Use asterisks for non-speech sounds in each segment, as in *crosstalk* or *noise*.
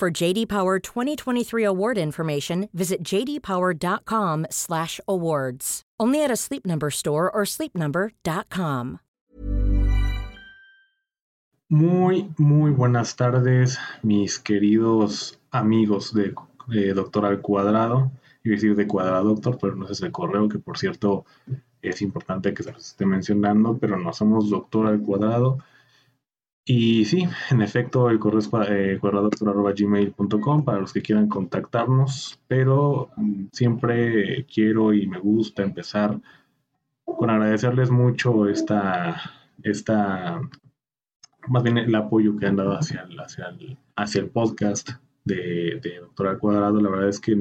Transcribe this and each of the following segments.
For JD Power 2023 award information, visit jdpower.com/awards. Only at a Sleep Number store or sleepnumber.com. Muy, muy buenas tardes, mis queridos amigos de eh, doctor al cuadrado, y decir de cuadrado doctor, pero no es el correo, que por cierto es importante que se los esté mencionando, pero no somos doctor al cuadrado. Y sí, en efecto, el correo es eh, para los que quieran contactarnos, pero mm, siempre quiero y me gusta empezar con agradecerles mucho esta, esta más bien el apoyo que han dado hacia el, hacia el, hacia el podcast de, de Doctor Cuadrado. La verdad es que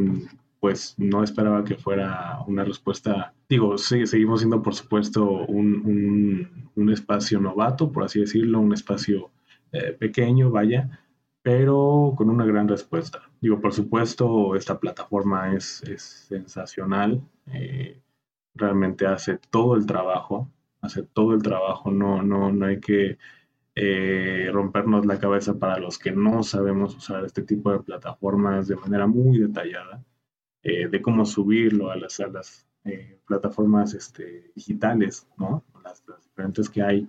pues no esperaba que fuera una respuesta. Digo, sí, seguimos siendo por supuesto un, un, espacio novato, por así decirlo, un espacio eh, pequeño, vaya, pero con una gran respuesta. Digo, por supuesto, esta plataforma es, es sensacional, eh, realmente hace todo el trabajo, hace todo el trabajo, no, no, no hay que eh, rompernos la cabeza para los que no sabemos usar este tipo de plataformas de manera muy detallada, eh, de cómo subirlo a las, eh, plataformas este, digitales, ¿no? Las, diferentes que hay,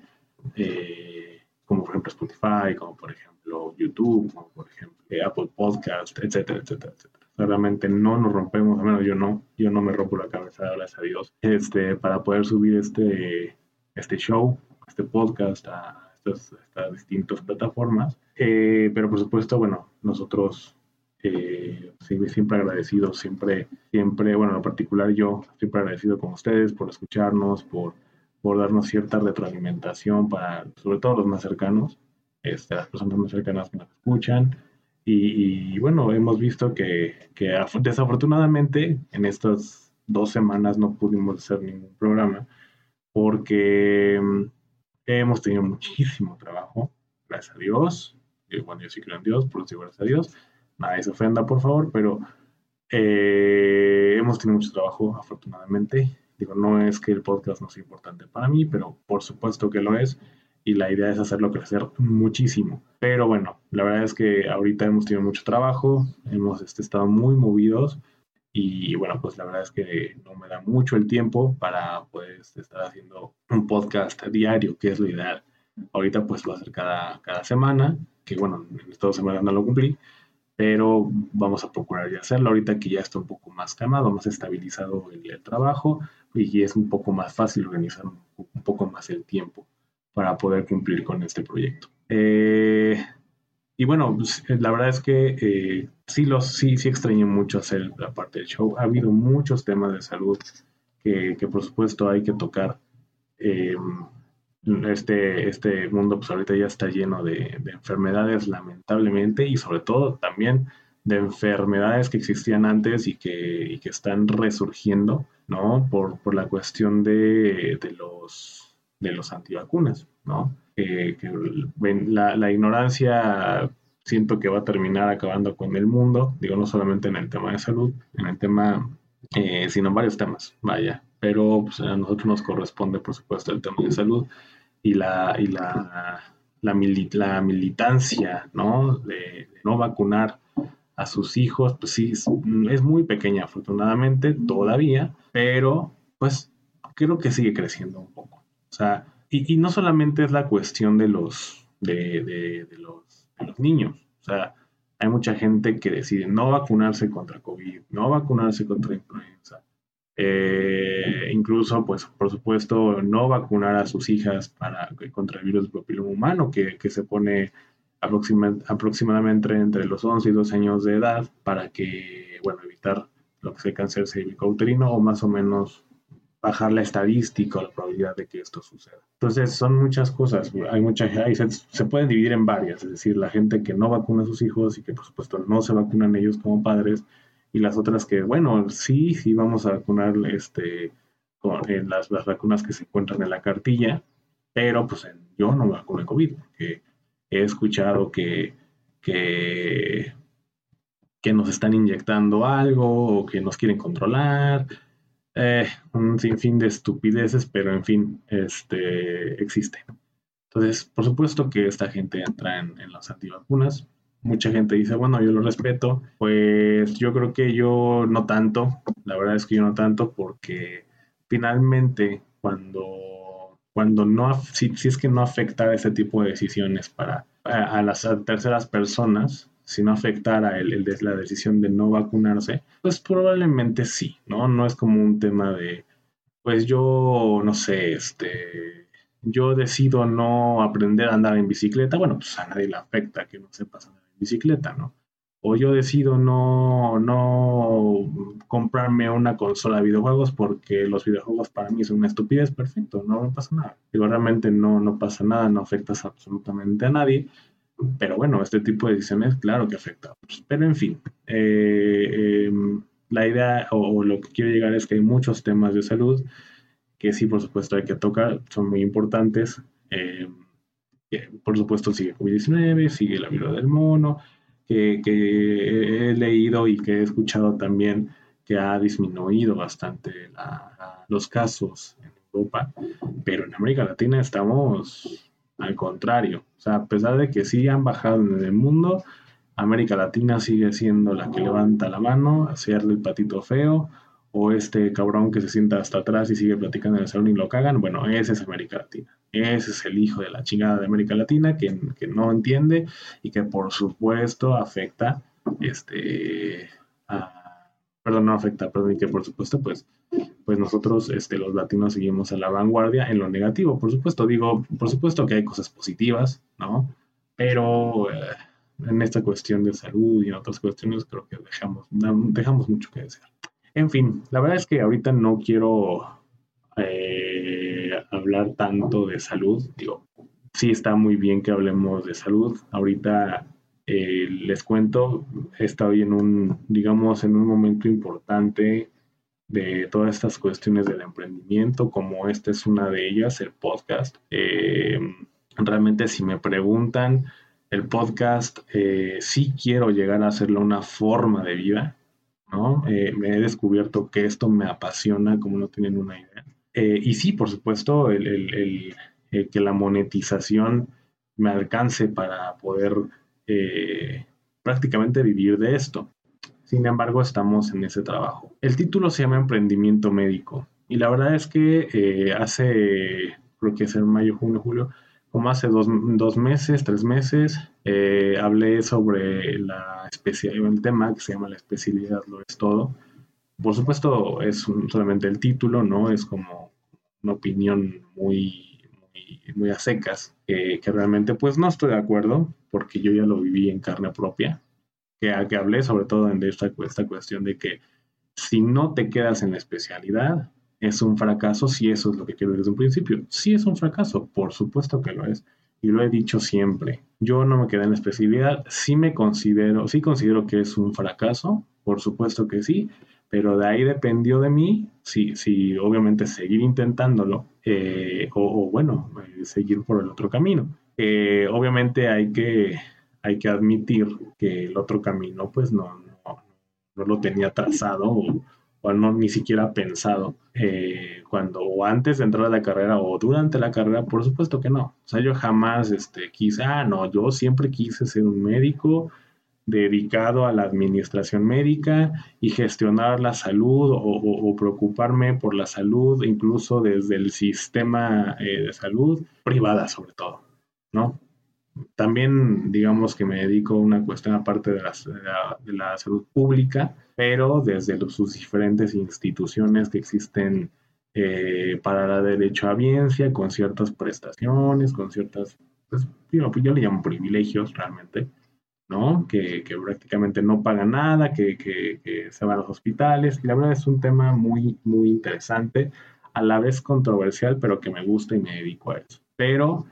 como por ejemplo Spotify, como por ejemplo YouTube, como por ejemplo Apple Podcast, etcétera, etcétera, etcétera. Realmente no nos rompemos, al menos yo no, yo no me rompo la cabeza, gracias a Dios, este, para poder subir este, este show, este podcast a estas, distintas plataformas. Eh, pero por supuesto, bueno, nosotros eh, siempre agradecidos, siempre, siempre, bueno, en particular yo, siempre agradecido con ustedes por escucharnos, por, por darnos cierta retroalimentación para, sobre todo los más cercanos, este, las personas más cercanas que nos escuchan. Y, bueno, hemos visto que, que, desafortunadamente en estas dos semanas no pudimos hacer ningún programa porque Hemos tenido muchísimo trabajo, gracias a Dios. Y bueno, yo sí creo en Dios, por eso gracias a Dios. Nadie se ofenda, por favor, pero eh, hemos tenido mucho trabajo, afortunadamente. Digo, no es que el podcast no sea importante para mí, pero por supuesto que lo es. Y la idea es hacerlo crecer muchísimo. Pero bueno, la verdad es que ahorita hemos tenido mucho trabajo, hemos este, estado muy movidos y bueno, pues la verdad es que no me da mucho el tiempo para pues estar haciendo un podcast diario, que es lo ideal. Ahorita pues lo hacer cada, cada semana, que bueno, en estas dos semanas no lo cumplí, pero vamos a procurar ya hacerlo ahorita que ya está un poco más calmado, más estabilizado el, trabajo y es un poco más fácil organizar un, poco más el tiempo para poder cumplir con este proyecto. Eh, y bueno, pues, eh, la verdad es que eh, sí, los, sí, sí extrañé mucho hacer la parte del show. Ha habido muchos temas de salud que, por supuesto hay que tocar. Este, este mundo pues ahorita ya está lleno de, de, enfermedades lamentablemente y sobre todo también de enfermedades que existían antes y que, y que están resurgiendo, ¿no? Por, por la cuestión de, de, los, de los antivacunas, ¿no? que la, la, ignorancia siento que va a terminar acabando con el mundo, digo, no solamente en el tema de salud, en el tema, eh, sino en varios temas, vaya, pero pues, a nosotros nos corresponde, por supuesto, el tema de salud y la, y la, la, la militancia, ¿no? De, no vacunar a sus hijos, pues sí, es, es muy pequeña afortunadamente todavía, pero pues creo que sigue creciendo un poco. O sea, y, y, no solamente es la cuestión de los, de, de, de, los, de los niños, o sea, hay mucha gente que decide no vacunarse contra COVID, no vacunarse contra influenza, eh, incluso, pues, por supuesto, no vacunar a sus hijas para, contra el virus papiloma humano, que, que se pone aproxima, aproximadamente entre los 11 y 12 años de edad para que, bueno, evitar lo que es el cáncer cervicouterino o más o menos bajar la estadística o la probabilidad de que esto suceda. Entonces, son muchas cosas. Hay mucha, se, se, pueden dividir en varias, es decir, la gente que no vacuna a sus hijos y que, por supuesto, no se vacunan ellos como padres, y las otras que, bueno, sí, sí vamos a vacunar este, con, las, las, vacunas que se encuentran en la cartilla, pero pues yo no me vacuné COVID, porque he escuchado que, que, que nos están inyectando algo o que nos quieren controlar eh, un sinfín de estupideces, pero en fin, este, existe. Entonces, por supuesto que esta gente entra en, las antivacunas. Mucha gente dice, bueno, yo lo respeto. Pues yo creo que yo no tanto. La verdad es que yo no tanto porque finalmente cuando, cuando no, si, si es que no afecta ese tipo de decisiones para a las terceras personas, si no afectara el, la decisión de no vacunarse, pues probablemente sí, ¿no? No es como un tema de, pues yo, no sé, este, yo decido no aprender a andar en bicicleta, bueno, pues a nadie le afecta que no sepas bicicleta, ¿no? O yo decido no, no comprarme una consola de videojuegos porque los videojuegos para mí son una estupidez, perfecto, no me pasa nada. Digo, realmente no, no pasa nada, no afectas absolutamente a nadie. Pero bueno, este tipo de decisiones, claro que afecta. Pero en fin, eh, em, la idea o, lo que quiero llegar es que hay muchos temas de salud que sí, por supuesto, hay que tocar, son muy importantes. Em, por supuesto, sigue COVID-19, sigue la viruela del mono, que, he leído y que he escuchado también que ha disminuido bastante los casos en Europa, pero en América Latina estamos al contrario, o sea, a pesar de que sí han bajado en el mundo, América Latina sigue siendo la que levanta la mano, hacerle el patito feo, o este cabrón que se sienta hasta atrás y sigue platicando en el salón y lo cagan. Bueno, ese es América Latina. Ese es el hijo de la chingada de América Latina que, que no entiende y que por supuesto afecta este perdón, no afecta, perdón, y que por supuesto pues pues nosotros, este, los latinos, seguimos a la vanguardia en lo negativo. Por supuesto, digo, por supuesto que hay cosas positivas, ¿no? Pero eh, en esta cuestión de salud y en otras cuestiones creo que dejamos, dejamos mucho que desear. En fin, la verdad es que ahorita no quiero eh, hablar tanto de salud. Digo, sí está muy bien que hablemos de salud. Ahorita eh, les cuento, he estado en un, digamos, en un momento importante de todas estas cuestiones del emprendimiento, como esta es una de ellas, el podcast. Eh, realmente si me preguntan, el podcast eh, sí quiero llegar a hacerlo una forma de vida, ¿no? Eh, me he descubierto que esto me apasiona, como no tienen una idea. y sí, por supuesto, el, que la monetización me alcance para poder prácticamente vivir de esto. Sin embargo, estamos en ese trabajo. El título se llama Emprendimiento Médico. Y la verdad es que eh, hace, creo que es en mayo, junio, julio, como hace dos, meses, tres meses, eh, hablé sobre la el tema que se llama la especialidad, lo es todo. Por supuesto, es solamente el título, ¿no? Es como una opinión muy, muy, a secas, que realmente pues no estoy de acuerdo, porque yo ya lo viví en carne propia que, que hablé sobre todo en esta, esta cuestión de que si no te quedas en la especialidad, es un fracaso si eso es lo que quiero desde un principio. Sí es un fracaso, por supuesto que lo es. Y lo he dicho siempre. Yo no me quedé en la especialidad. Sí me considero, sí considero que es un fracaso, por supuesto que sí, pero de ahí dependió de mí, si, si obviamente seguir intentándolo eh, o, bueno, eh, seguir por el otro camino. Eh, obviamente hay que hay que admitir que el otro camino pues no, no, lo tenía trazado o, no ni siquiera pensado eh, cuando o antes de entrar a la carrera o durante la carrera, por supuesto que no. O sea, yo jamás este, quise, ah, no, yo siempre quise ser un médico dedicado a la administración médica y gestionar la salud o, preocuparme por la salud, incluso desde el sistema eh, de salud privada sobre todo, ¿no? También, digamos que me dedico a una cuestión aparte de la, salud pública, pero desde sus diferentes instituciones que existen eh, para la derecho a biencia, con ciertas prestaciones, con ciertas, pues, yo, yo le llamo privilegios realmente, ¿no? Que, prácticamente no pagan nada, que, que, se van a los hospitales. Y la verdad es un tema muy, muy interesante. a la vez controversial, pero que me gusta y me dedico a eso. Pero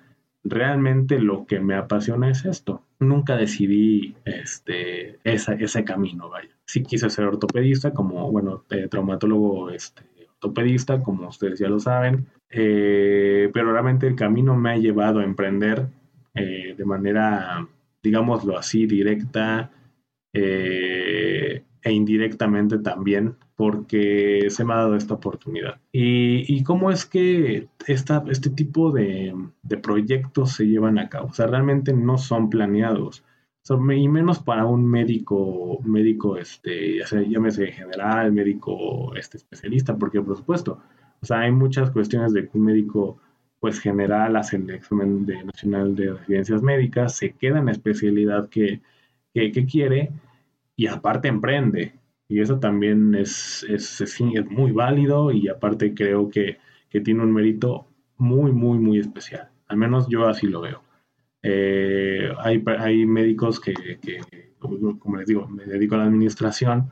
realmente lo que me apasiona es esto. Nunca decidí este, ese camino, vaya. Sí quise ser ortopedista, como, bueno, eh, traumatólogo este, ortopedista, como ustedes ya lo saben, eh, pero realmente el camino me ha llevado a emprender eh, de manera, digámoslo así, directa e indirectamente también porque se me ha dado esta oportunidad. Y, cómo es que esta, este tipo de, proyectos se llevan a cabo. O sea, realmente no son planeados. y menos para un médico, médico, este, ya sea, llámese general, médico este, especialista, porque por supuesto, o sea, hay muchas cuestiones de que un médico pues general hace el examen de nacional de residencias médicas, se queda en la especialidad que, que, que quiere y aparte emprende. Y eso también es, es, es, muy válido y aparte creo que, tiene un mérito muy, muy, muy especial. Al menos yo así lo veo. Eh, hay, hay, médicos que, como les digo, me dedico a la administración,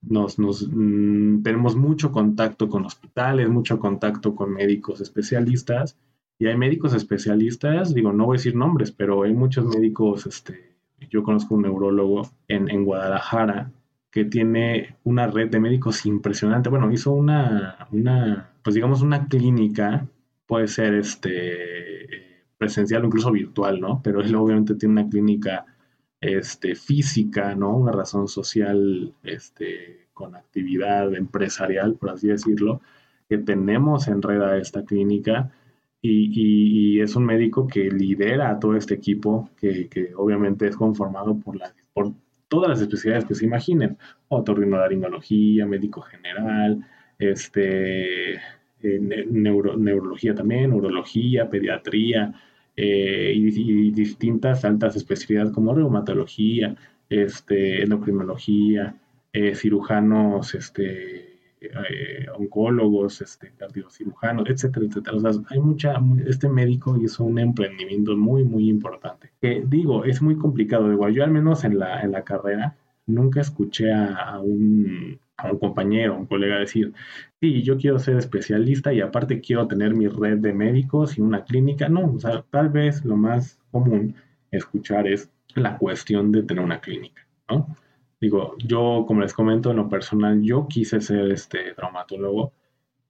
nos, nos mm, tenemos mucho contacto con hospitales, mucho contacto con médicos especialistas, y hay médicos especialistas, digo, no voy a decir nombres, pero hay muchos médicos, este, yo conozco un neurólogo en, en Guadalajara que tiene una red de médicos impresionante. Bueno, hizo una, una pues digamos, una clínica, puede ser este, presencial o incluso virtual, ¿no? Pero él obviamente tiene una clínica este, física, ¿no? Una razón social este, con actividad empresarial, por así decirlo, que tenemos en red a esta clínica. Y, es un médico que lidera a todo este equipo, que, que obviamente es conformado por, la, por todas las especialidades que se imaginen, otorrinolaringología, médico general, este, eh, neurología también, neurología, pediatría eh, y, distintas altas especialidades como reumatología, este, endocrinología, eh, cirujanos, este, eh, oncólogos, este, cardiocirujanos, etcétera, etcétera. O sea, hay mucha, este médico hizo un emprendimiento muy, muy importante. Que digo, es muy complicado. Igual yo al menos en la, en la carrera nunca escuché a, un, a un compañero, un colega decir, sí, yo quiero ser especialista y aparte quiero tener mi red de médicos y una clínica. No, o sea, tal vez lo más común escuchar es la cuestión de tener una clínica, ¿no? Digo, yo, como les comento, en lo personal, yo quise ser este traumatólogo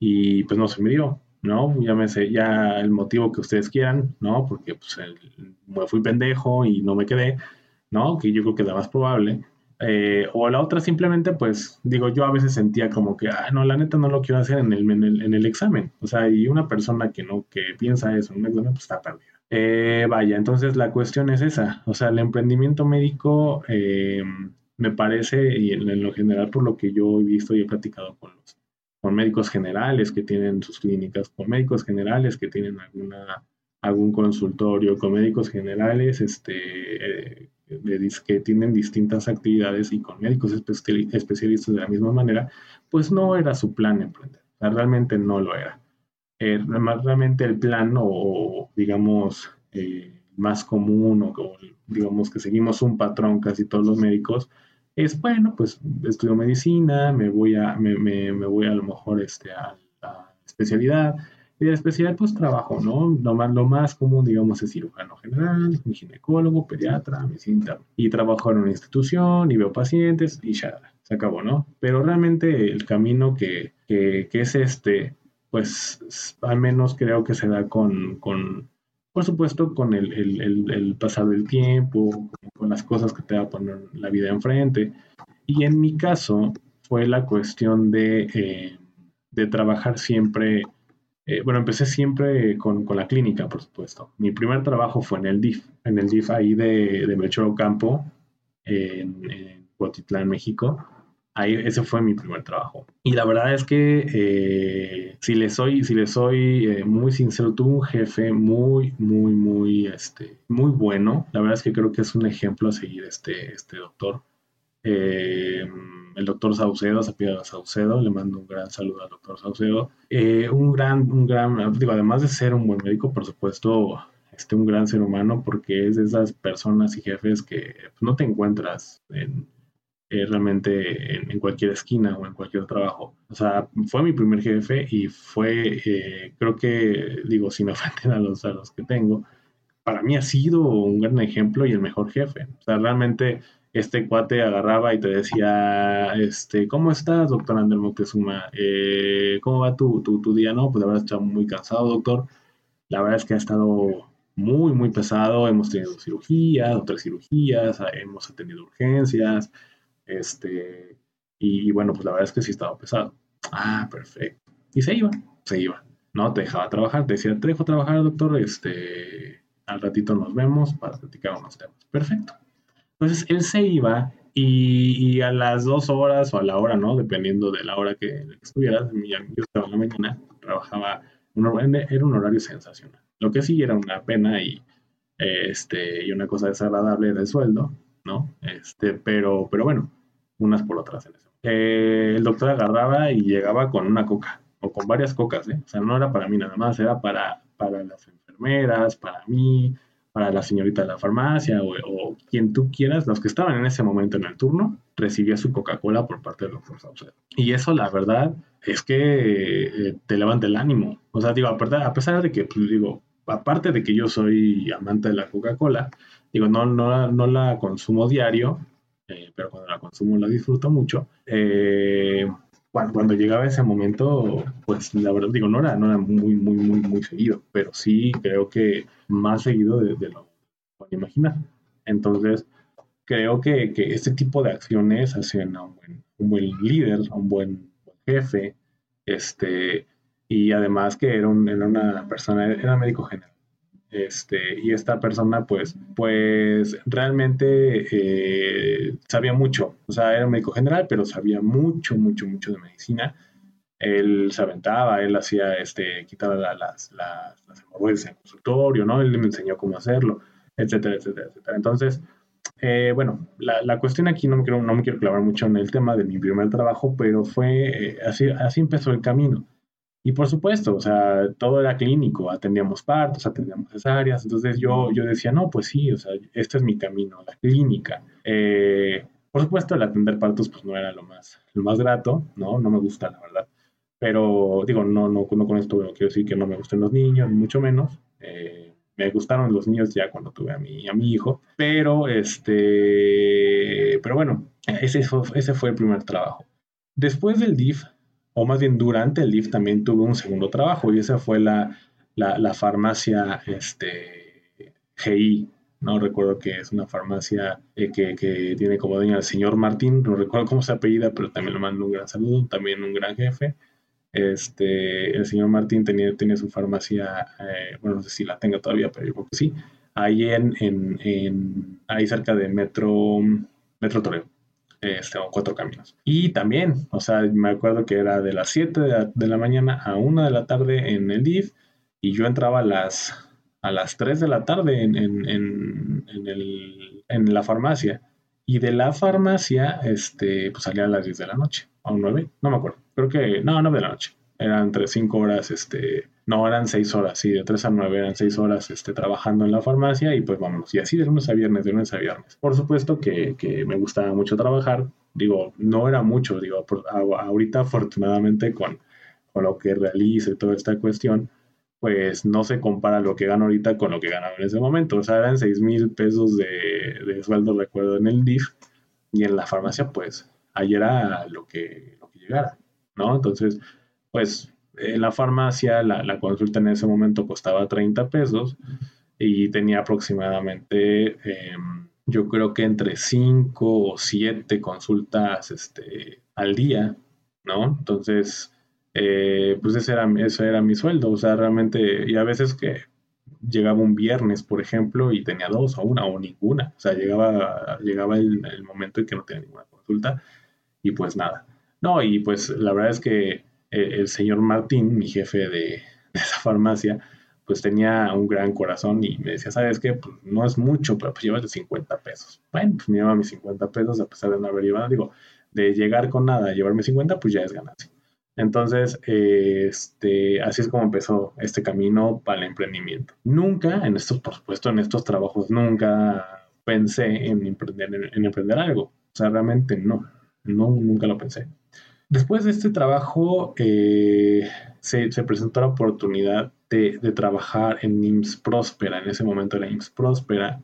y pues no se me dio, ¿no? Llámese ya el motivo que ustedes quieran, ¿no? Porque pues me fui pendejo y no me quedé, ¿no? Que yo creo que es la más probable. Eh, o la otra simplemente, pues, digo, yo a veces sentía como que, ah, no, la neta no lo quiero hacer en el, en el, examen. O sea, y una persona que no, que piensa eso en un examen, pues está perdida. Eh, vaya, entonces la cuestión es esa. O sea, el emprendimiento médico, eh, me parece, y en, lo general por lo que yo he visto y he platicado con los con médicos generales que tienen sus clínicas, con médicos generales que tienen alguna, algún consultorio, con médicos generales este, eh, que tienen distintas actividades y con médicos especialistas de la misma manera, pues no era su plan emprender, realmente no lo era. Eh, realmente el plan o, digamos, eh, más común o, digamos que seguimos un patrón casi todos los médicos, es bueno, pues estudio medicina, me voy a, me, me, voy a lo mejor este, a la especialidad, y de la especialidad pues trabajo, ¿no? Lo más, lo más común, digamos, es cirujano general, ginecólogo, pediatra, medicina, y trabajo en una institución, y veo pacientes, y ya, se acabó, ¿no? Pero realmente el camino que, que, que es este, pues al menos creo que se da con, con por supuesto, con el, el, el, pasar del tiempo, con las cosas que te va a poner la vida enfrente. Y en mi caso fue la cuestión de, eh, de trabajar siempre, eh, bueno, empecé siempre con, con, la clínica, por supuesto. Mi primer trabajo fue en el DIF, en el DIF ahí de, de Melchor Ocampo, en, en México. Ahí, ese fue mi primer trabajo. Y la verdad es que, eh, si le soy, si le soy eh, muy sincero, tuve un jefe muy, muy, muy, este, muy bueno. La verdad es que creo que es un ejemplo a seguir este, este doctor. Eh, el doctor Saucedo, Zapida Saucedo, le mando un gran saludo al doctor Saucedo. un gran, un gran, digo, además de ser un buen médico, por supuesto, este, un gran ser humano, porque es de esas personas y jefes que pues, no te encuentras en eh, realmente en, cualquier esquina o en cualquier trabajo. O sea, fue mi primer jefe y fue, eh, creo que, digo, sin ofender a los, a los que tengo, para mí ha sido un gran ejemplo y el mejor jefe. O sea, realmente este cuate agarraba y te decía, este, ¿cómo estás, doctor Ander Moctezuma? Eh, ¿Cómo va tu, tu, día? No, pues la verdad está muy cansado, doctor. La verdad es que ha estado muy, muy pesado. Hemos tenido cirugías, otras cirugías, hemos atendido urgencias, este, y, bueno, pues la verdad es que sí estaba pesado. Ah, perfecto. Y se iba, se iba. No te dejaba trabajar, te decía, te dejo trabajar, doctor, este, al ratito nos vemos para platicar unos temas. Perfecto. Entonces él se iba y, a las dos horas o a la hora, ¿no? Dependiendo de la hora que estuvieras, yo estaba en la mañana, trabajaba, era un horario sensacional. Lo que sí era una pena y, este, y una cosa desagradable del sueldo, ¿no? Este, pero, pero bueno, unas por otras en eso. Eh, el doctor agarraba y llegaba con una coca, o con varias cocas, ¿eh? O sea, no era para mí nada más, era para, para las enfermeras, para mí, para la señorita de la farmacia, o, quien tú quieras, los que estaban en ese momento en el turno, recibía su Coca-Cola por parte del doctor Saucedo. Y eso, la verdad, es que eh, te levanta el ánimo. O sea, digo, a pesar de que, pues, digo, aparte de que yo soy amante de la Coca-Cola, Digo, no, no, no la consumo diario, eh, pero cuando la consumo la disfruto mucho. Eh, cuando, llegaba ese momento, pues la verdad, digo, no era, no era muy, muy, muy, muy seguido, pero sí creo que más seguido de, lo que imaginar. Entonces, creo que, que, este tipo de acciones hacen a un buen, buen líder, a un buen, jefe, este, y además que era, un, era una persona, era médico general este, y esta persona, pues, pues realmente eh, sabía mucho. O sea, era médico general, pero sabía mucho, mucho, mucho de medicina. Él se aventaba, él hacía, este, quitaba las, las, las hemorroides en el consultorio, ¿no? Él me enseñó cómo hacerlo, etcétera, etcétera, etcétera. Entonces, eh, bueno, la, la, cuestión aquí no me, quiero, no me quiero clavar mucho en el tema de mi primer trabajo, pero fue, eh, así, así empezó el camino. Y por supuesto, o sea, todo era clínico, atendíamos partos, atendíamos cesáreas, entonces yo, yo decía, no, pues sí, o sea, este es mi camino, la clínica. Eh, por supuesto, el atender partos pues no era lo más, lo más grato, ¿no? No me gusta, la verdad. Pero digo, no, no, no con esto quiero decir que no me gusten los niños, ni mucho menos. Eh, me gustaron los niños ya cuando tuve a mi, a mi hijo, pero este, pero bueno, ese ese fue el primer trabajo. Después del DIF, o más bien durante el DIF también tuve un segundo trabajo y esa fue la, la, farmacia este, GI, no recuerdo que es una farmacia eh, que, que, tiene como dueño al señor Martín, no recuerdo cómo se apellida, pero también le mando un gran saludo, también un gran jefe. Este, el señor Martín tenía, tenía su farmacia, eh, bueno, no sé si la tenga todavía, pero yo creo que sí, ahí en, en, en ahí cerca de Metro, Metro Toreo este, cuatro caminos. Y también, o sea, me acuerdo que era de las 7 de la, mañana a 1 de la tarde en el DIF y yo entraba a las, a las 3 de la tarde en, en, en, el, en la farmacia. Y de la farmacia, este, pues salía a las 10 de la noche, a 9, no me acuerdo, creo que, no, 9 de la noche. Eran entre 5 horas, este, no, eran 6 horas, sí, de 3 a 9 eran 6 horas este, trabajando en la farmacia y pues vámonos. Y así de lunes a viernes, de lunes a viernes. Por supuesto que, que me gustaba mucho trabajar, digo, no era mucho, digo, ahorita afortunadamente con, con lo que realizo y toda esta cuestión, pues no se compara lo que gano ahorita con lo que ganaba en ese momento. O sea, eran 6 mil pesos de, de, sueldo, recuerdo, en el DIF y en la farmacia, pues ahí era lo que, lo que llegara, ¿no? Entonces, pues en la farmacia la, consulta en ese momento costaba 30 pesos y tenía aproximadamente, em, yo creo que entre 5 o 7 consultas este, al día, ¿no? Entonces, eh, pues ese era, ese era mi sueldo, o sea, realmente, y a veces que llegaba un viernes, por ejemplo, y tenía dos o una o ninguna, o sea, llegaba, llegaba el, el momento en que no tenía ninguna consulta y pues nada. No, y pues la verdad es que el señor Martín, mi jefe de, esa farmacia, pues tenía un gran corazón y me decía, ¿sabes qué? Pues no es mucho, pero pues llévate 50 pesos. Bueno, pues me llevaba mis 50 pesos a pesar de no haber llevado, digo, de llegar con nada a llevarme 50, pues ya es ganancia. Entonces, este, así es como empezó este camino para el emprendimiento. Nunca, en estos, por supuesto, en estos trabajos, nunca pensé en emprender, en emprender algo. O sea, realmente no, no, nunca lo pensé. Después de este trabajo, eh, se, presentó la oportunidad de, trabajar en IMSS Próspera. En ese momento era IMSS Próspera.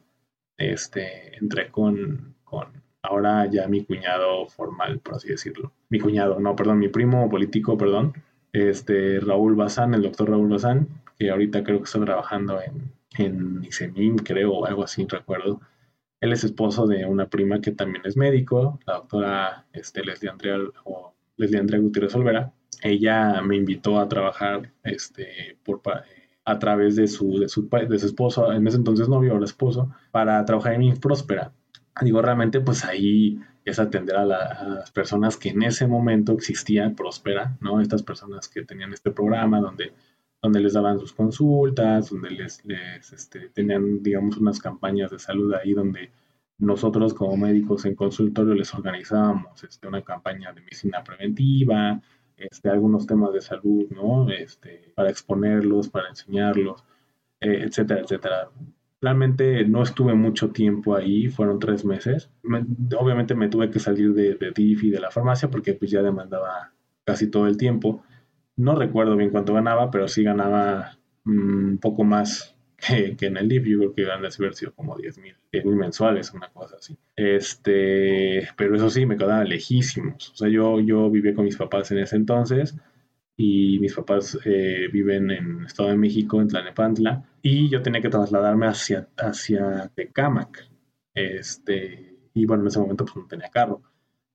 Este, entré con, con ahora ya mi cuñado formal, por así decirlo. Mi cuñado, no, perdón, mi primo político, perdón. Este, Raúl Bazán, el doctor Raúl Bazán, que ahorita creo que está trabajando en, en creo, o algo así, recuerdo. Él es esposo de una prima que también es médico, la doctora este, Leslie Andrea, o Leslie Andrea Gutiérrez Olvera. Ella me invitó a trabajar este, por, a través de su, de, su, de su esposo, en ese entonces novio, ahora esposo, para trabajar en Próspera. Digo, realmente, pues ahí es atender a, las personas que en ese momento existían Próspera, ¿no? Estas personas que tenían este programa donde, donde les daban sus consultas, donde les, les este, tenían, digamos, unas campañas de salud ahí donde nosotros como médicos en consultorio les organizábamos este, una campaña de medicina preventiva, este, algunos temas de salud, ¿no? Este, para exponerlos, para enseñarlos, eh, etcétera, etcétera. Realmente no estuve mucho tiempo ahí, fueron tres meses. obviamente me tuve que salir de, de DIF y de la farmacia porque pues ya demandaba casi todo el tiempo. No recuerdo bien cuánto ganaba, pero sí ganaba mm, un poco más que, en el DIF. Yo creo que han de haber sido como 10 mil mensuales, una cosa así. Este, pero eso sí, me quedaba lejísimos. O sea, yo, yo viví con mis papás en ese entonces y mis papás eh, viven en Estado de México, en Tlanepantla, y yo tenía que trasladarme hacia, hacia Tecámac. Este, y bueno, en ese momento pues no tenía carro.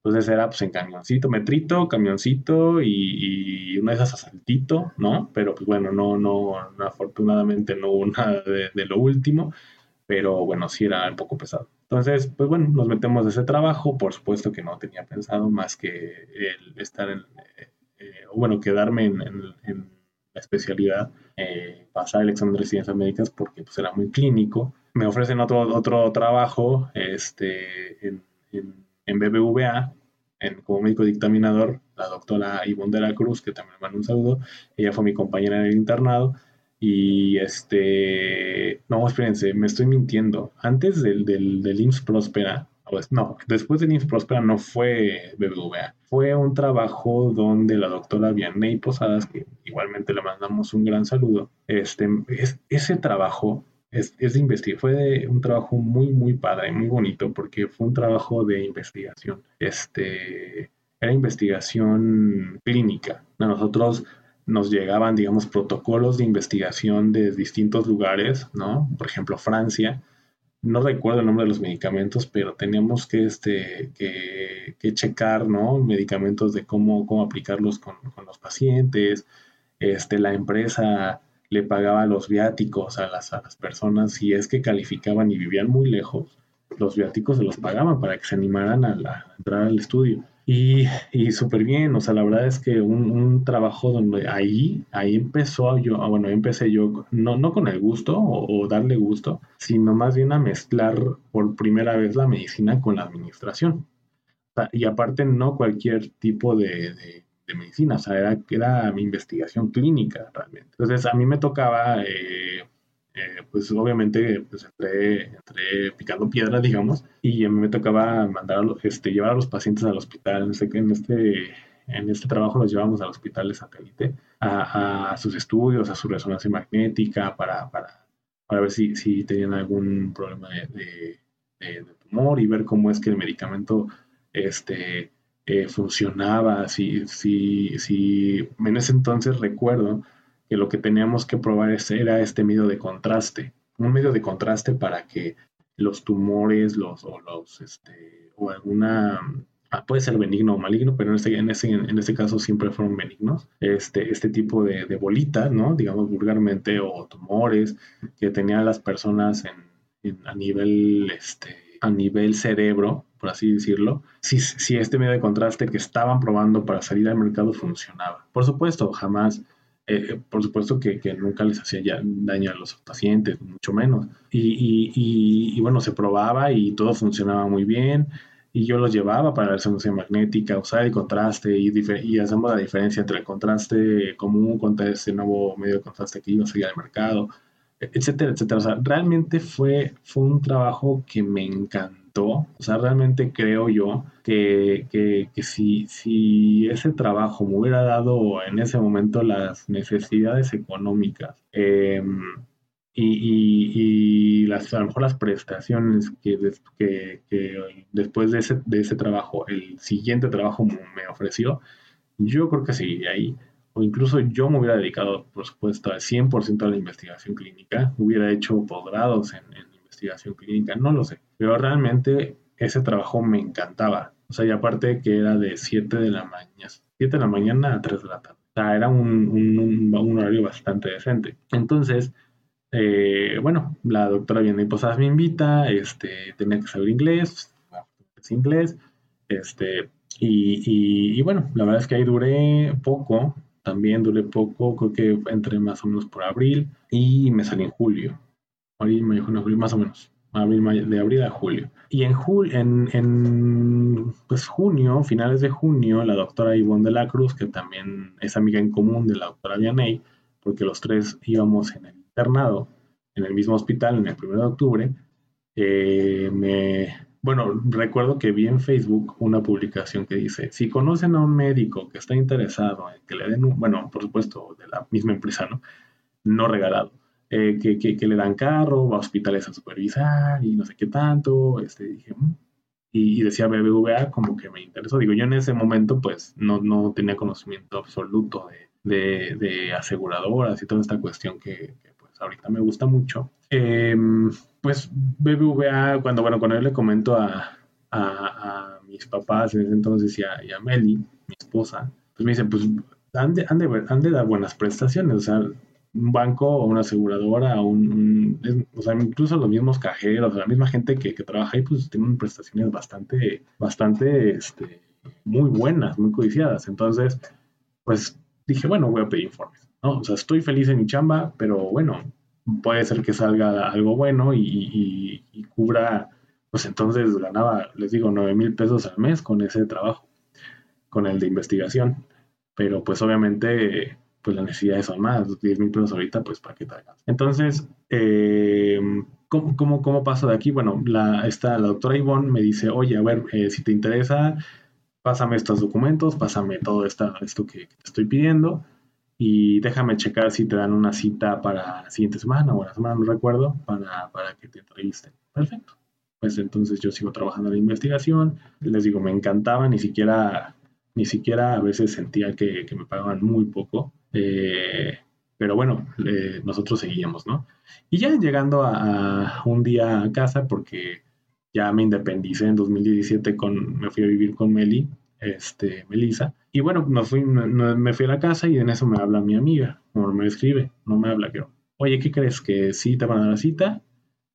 Entonces era pues en camioncito, metrito, camioncito y, una de esas asaltito, ¿no? Pero pues bueno, no, no, afortunadamente no hubo *laughs* nada de, lo último, pero bueno, sí era un poco pesado. Entonces, pues bueno, nos metemos ese trabajo, por supuesto que no tenía pensado más que el estar en, eh, bueno, quedarme en, la especialidad, eh, pasar el examen de residencias médicas porque pues era muy clínico. Me ofrecen otro, otro trabajo este, en, en, BBVA, en, como médico dictaminador, la doctora Ivonne de la Cruz, que también me manda un saludo. Ella fue mi compañera en el internado. Y este, no, espérense, me estoy mintiendo. Antes del, del, del IMSS no, después de IMSS Próspera no fue BBVA, fue un trabajo donde la doctora Vianney Posadas, que igualmente le mandamos un gran saludo, este, ese trabajo es, de investigación, fue un trabajo muy, muy padre, muy bonito, porque fue un trabajo de investigación, este, era investigación clínica. A nosotros nos llegaban, digamos, protocolos de investigación de distintos lugares, ¿no? Por ejemplo, Francia, no recuerdo el nombre de los medicamentos, pero teníamos que, este, que, checar, ¿no? Medicamentos de cómo, cómo aplicarlos con, los pacientes. Este, la empresa le pagaba los viáticos a las, personas si es que calificaban y vivían muy lejos. Los viáticos se los pagaban para que se animaran a, entrar al estudio. Y, y súper bien, o sea, la verdad es que un, un, trabajo donde ahí, ahí empezó yo, ah, bueno, empecé yo, no, no con el gusto o, darle gusto, sino más bien a mezclar por primera vez la medicina con la administración. y aparte no cualquier tipo de, medicina, o sea, era, era mi investigación clínica realmente. Entonces a mí me tocaba... Eh, eh, pues obviamente pues entré, picando piedra, digamos, y a mí me tocaba mandar, este, llevar a los pacientes al hospital. En este, en este, en este trabajo los llevamos al hospital de satélite a, a sus estudios, a su resonancia magnética, para, para, para ver si, si, tenían algún problema de, de, tumor y ver cómo es que el medicamento este, eh, funcionaba. Si, si, si en ese entonces recuerdo que lo que teníamos que probar era este medio de contraste, un medio de contraste para que los tumores los, o, los, este, o alguna, ah, puede ser benigno o maligno, pero en este, en este, en este caso siempre fueron benignos, este, este tipo de, de bolita, ¿no? digamos vulgarmente, o tumores que tenían las personas en, a nivel, este, a nivel cerebro, por así decirlo, si, si este medio de contraste que estaban probando para salir al mercado funcionaba. Por supuesto, jamás eh, por supuesto que, nunca les hacía daño a los pacientes, mucho menos. Y, bueno, se probaba y todo funcionaba muy bien. Y yo los llevaba para la resonancia magnética, usar el contraste y, y hacemos la diferencia entre el contraste común contra este nuevo medio de contraste que iba a salir al mercado, etcétera, etcétera. O sea, realmente fue, fue un trabajo que me encantó. O sea, realmente creo yo que, que, que si, si, ese trabajo me hubiera dado en ese momento las necesidades económicas em, y, y, las, a lo mejor las prestaciones que, que, que, después de ese, de ese trabajo, el siguiente trabajo me ofreció, yo creo que sí, ahí o incluso yo me hubiera dedicado, por supuesto, al 100% a la investigación clínica, hubiera hecho posgrados en, investigación clínica, no lo sé, pero realmente ese trabajo me encantaba. O sea, y aparte que era de 7 de la mañana, 7 de la mañana a 3 de la tarde. O sea, era un, un, horario bastante decente. Entonces, eh, bueno, la doctora Viene y Posadas me invita, este, tenía que saber inglés, es inglés, este, y, y, y, bueno, la verdad es que ahí duré poco, también duré poco, creo que entré más o menos por abril y me salí en julio. Abril, mayo, junio, julio, más o menos. Abril, de abril a julio. Y en, en, en pues, junio, finales de junio, la doctora Ivonne de la Cruz, que también es amiga en común de la doctora Vianey, porque los tres íbamos en el internado, en el mismo hospital, en el 1 de octubre, eh, me, bueno, recuerdo que vi en Facebook una publicación que dice, si conocen a un médico que está interesado en que le den, un, bueno, por supuesto, de la misma empresa, ¿no? No regalado, eh, que, que, que, le dan carro, va a hospitales a supervisar y no sé qué tanto, este, dije, mm". y, y, decía BBVA como que me interesó. Digo, yo en ese momento pues no, no tenía conocimiento absoluto de, de, de aseguradoras y toda esta cuestión que, que pues ahorita me gusta mucho. Eh, pues BBVA, cuando, bueno, cuando yo le comento a, a, mis papás en ese entonces y a, Meli, mi esposa, pues me dicen, pues han de, han, de, han de dar buenas prestaciones, o sea, un banco o una aseguradora, un, un es, o sea, incluso los mismos cajeros, la misma gente que, que, trabaja ahí, pues tienen prestaciones bastante, bastante, este, muy buenas, muy codiciadas. Entonces, pues dije, bueno, voy a pedir informes, ¿no? O sea, estoy feliz en mi chamba, pero bueno, puede ser que salga algo bueno y, cubra, pues entonces ganaba, les digo, 9 mil pesos al mes con ese trabajo, con el de investigación. Pero pues obviamente, pues las necesidades son más, 10 mil pesos ahorita, pues para qué traigas. Entonces, eh, ¿cómo, cómo, cómo paso de aquí? Bueno, la, la doctora Ivonne me dice, oye, a ver, eh, si te interesa, pásame estos documentos, pásame todo esta, esto que te estoy pidiendo y déjame checar si te dan una cita para la siguiente semana o la semana, no recuerdo, para, para que te entrevisten. Perfecto. Pues entonces yo sigo trabajando en la investigación. Les digo, me encantaba, ni siquiera, ni siquiera a veces sentía que, que me pagaban muy poco. Eh, pero bueno, eh, nosotros seguíamos, ¿no? Y ya llegando a, a, un día a casa, porque ya me independicé en 2017, con, me fui a vivir con Meli, este, Melissa. Y bueno, me fui, me, fui a la casa y en eso me habla mi amiga, o me escribe, no me habla, que, oye, ¿qué crees? Que sí te van a dar la cita,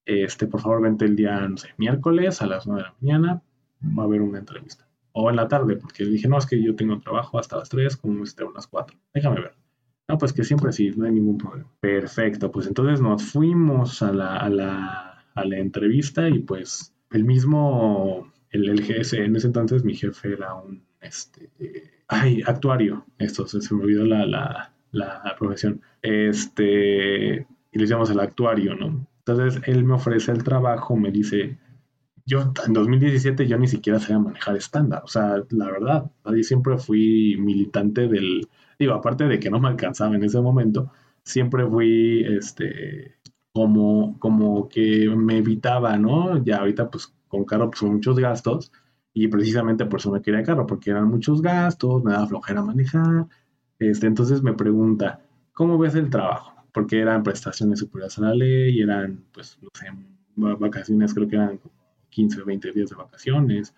este, por favor vente el día, no sé, miércoles a las 9 de la mañana, va a haber una entrevista. O en la tarde, porque dije, no, es que yo tengo trabajo hasta las 3, como esté unas 4. Déjame ver. No, pues que siempre sí, no hay ningún problema. Perfecto, pues entonces nos fuimos a la, a la, a la entrevista y pues el mismo el, el GS, en ese entonces mi jefe era un, este, ay, actuario, esto se, se me olvidó la, la, la, profesión, este, y le llamamos el actuario, ¿no? Entonces él me ofrece el trabajo, me dice, yo en 2017 yo ni siquiera sabía manejar estándar, o sea, la verdad, yo siempre fui militante del, digo, aparte de que no me alcanzaba en ese momento, siempre fui, este, como, como que me evitaba, ¿no? Ya ahorita pues con carro pues son muchos gastos y precisamente por eso me quería carro, porque eran muchos gastos, me daba flojera manejar. Este, entonces me pregunta, ¿cómo ves el trabajo? Porque eran prestaciones superiores a la ley, eran, pues, no sé, vacaciones, creo que eran 15 o 20 días de vacaciones,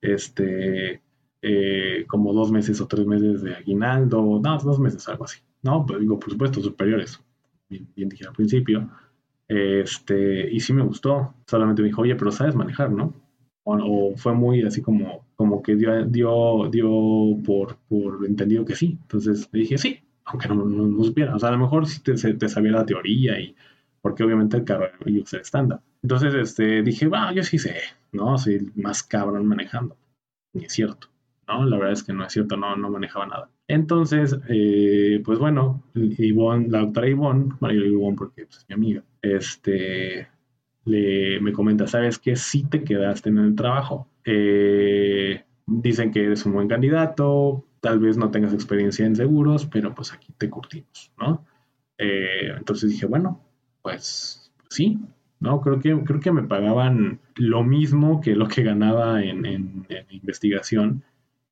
este, eh, como dos meses o tres meses de aguinaldo, no, dos meses, algo así. No, pues digo, por supuesto, superiores, bien, bien dije al principio. Este, y sí me gustó. Solamente me dijo, oye, pero sabes manejar, ¿no? O, fue muy así como, como que dio, dio, dio por, por entendido que sí. Entonces le dije, sí, aunque no, no, supiera. O sea, a lo mejor sí te, te sabía la teoría y porque obviamente el carro ser estándar. Entonces este, dije, va, yo sí sé, ¿no? Soy más cabrón manejando. Y es cierto, ¿no? La verdad es que no es cierto, no, no manejaba nada. Entonces, eh, pues bueno, Ivonne, la doctora Ivonne, María Ivonne porque pues, es mi amiga, este, le, me comenta, ¿sabes qué? Sí te quedaste en el trabajo. Eh, dicen que eres un buen candidato, tal vez no tengas experiencia en seguros, pero pues aquí te curtimos, ¿no? Eh, entonces dije, bueno, pues sí, ¿no? Creo que, creo que me pagaban lo mismo que lo que ganaba en, en, investigación,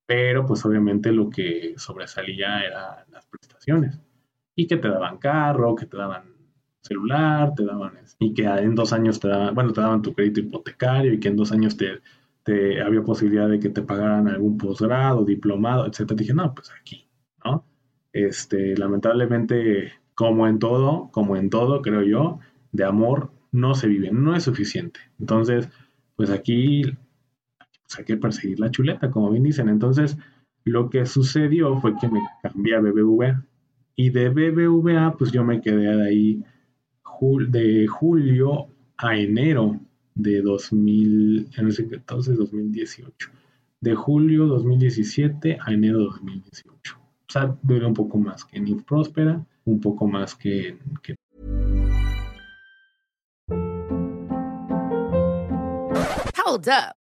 pero pues obviamente lo que sobresalía eran las prestaciones. Y que te daban carro, que te daban celular, te daban y que en dos años te daban, bueno, te daban tu crédito hipotecario y que en dos años te, te había posibilidad de que te pagaran algún posgrado, diplomado, etcétera. Dije, no, pues aquí, ¿no? Este, lamentablemente, como en todo, como en todo, creo yo, de amor no se vive, no es suficiente. Entonces, pues aquí pues hay que perseguir la chuleta, como bien dicen. Entonces, lo que sucedió fue que me cambié a BBVA. Y de BBVA, pues yo me quedé de ahí de julio a enero de 2000, entonces 2018. De julio 2017 a enero 2018. O sea, duró un poco más que en Próspera, un poco más que, que Hold up.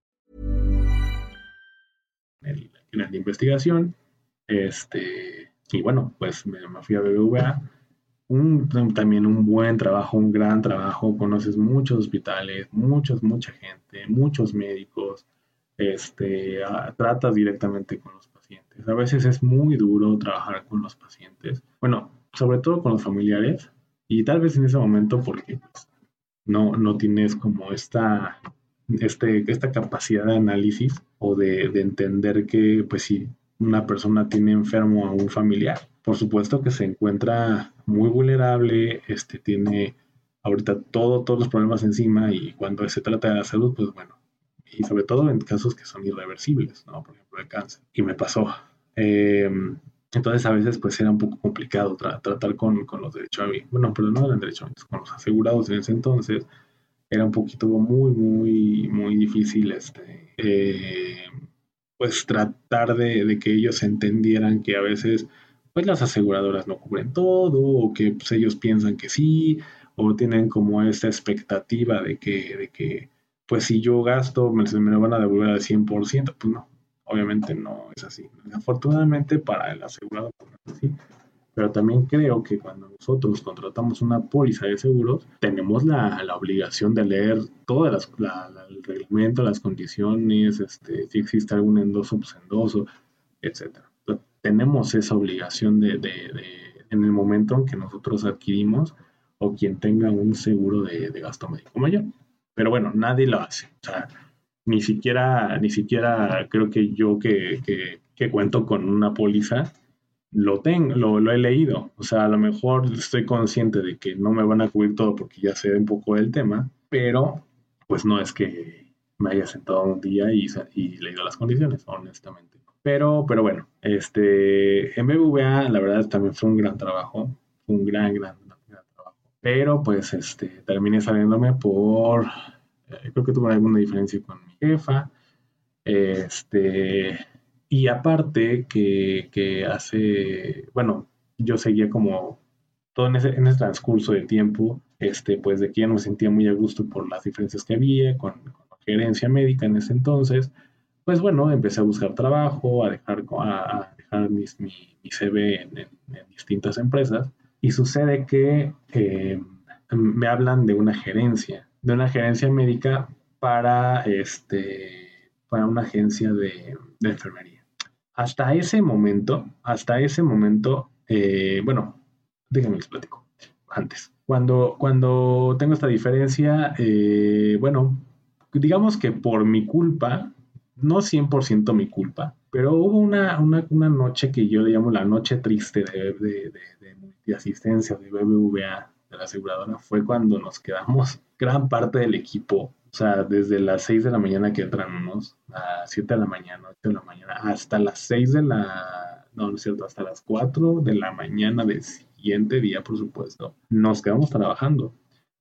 En la investigación. Este, y bueno, pues me, fui a BBVA. Un, también un buen trabajo, un gran trabajo. Conoces muchos hospitales, muchos, mucha gente, muchos médicos. Este, tratas directamente con los pacientes. A veces es muy duro trabajar con los pacientes. Bueno, sobre todo con los familiares. Y tal vez en ese momento porque pues, no, no tienes como esta este, esta capacidad de análisis o de, entender que, pues si una persona tiene enfermo a un familiar, por supuesto que se encuentra muy vulnerable, este, tiene ahorita todo, todos los problemas encima y cuando se trata de la salud, pues bueno, y sobre todo en casos que son irreversibles, ¿no? Por ejemplo, el cáncer. Y me pasó. Em, entonces a veces pues era un poco complicado tratar con, con los derechos, bueno, pero no eran derechos, con los asegurados en ese entonces, era un poquito muy, muy, muy difícil este, eh, pues tratar de, que ellos entendieran que a veces pues las aseguradoras no cubren todo o que pues, ellos piensan que sí o tienen como esta expectativa de que, de que pues si yo gasto me, me lo van a devolver al 100%, pues no, obviamente no es así. Afortunadamente para el asegurado pues, así pero también creo que cuando nosotros contratamos una póliza de seguros, tenemos la, la obligación de leer todo el reglamento, las condiciones, este, si existe algún endoso, pues endoso, etc. tenemos esa obligación de, de, en el momento en que nosotros adquirimos o quien tenga un seguro de, gasto médico mayor. Pero bueno, nadie lo hace. O sea, ni siquiera, ni siquiera creo que yo que, que cuento con una póliza, lo tengo, lo, he leído. O sea, a lo mejor estoy consciente de que no me van a cubrir todo porque ya sé un poco del tema, pero pues no es que me haya sentado un día y, y leído las condiciones, honestamente. Pero, pero bueno, este, en BBVA la verdad también fue un gran trabajo, un gran, gran, gran trabajo. Pero pues este, terminé saliéndome por, eh, creo que tuve alguna diferencia con mi jefa. Este, y aparte que, hace, bueno, yo seguía como todo en ese, en transcurso de tiempo, este, pues de que ya no me sentía muy a gusto por las diferencias que había con, la gerencia médica en ese entonces, pues bueno, empecé a buscar trabajo, a dejar, a, dejar mi, CV en, distintas empresas y sucede que eh, me hablan de una gerencia, de una gerencia médica para este para una agencia de, enfermería. Hasta ese momento, hasta ese momento, eh, bueno, déjenme les platico antes. Cuando, cuando tengo esta diferencia, eh, bueno, digamos que por mi culpa, no 100% mi culpa, pero hubo una, una, noche que yo le llamo la noche triste de, de, de, asistencia de BBVA, de la aseguradora, fue cuando nos quedamos gran parte del equipo, o sea, desde las 6 de la mañana que entramos, a 7 de la mañana, 8 de la mañana, hasta las 6 de la, no, no es cierto, hasta las 4 de la mañana del siguiente día, por supuesto, nos quedamos trabajando,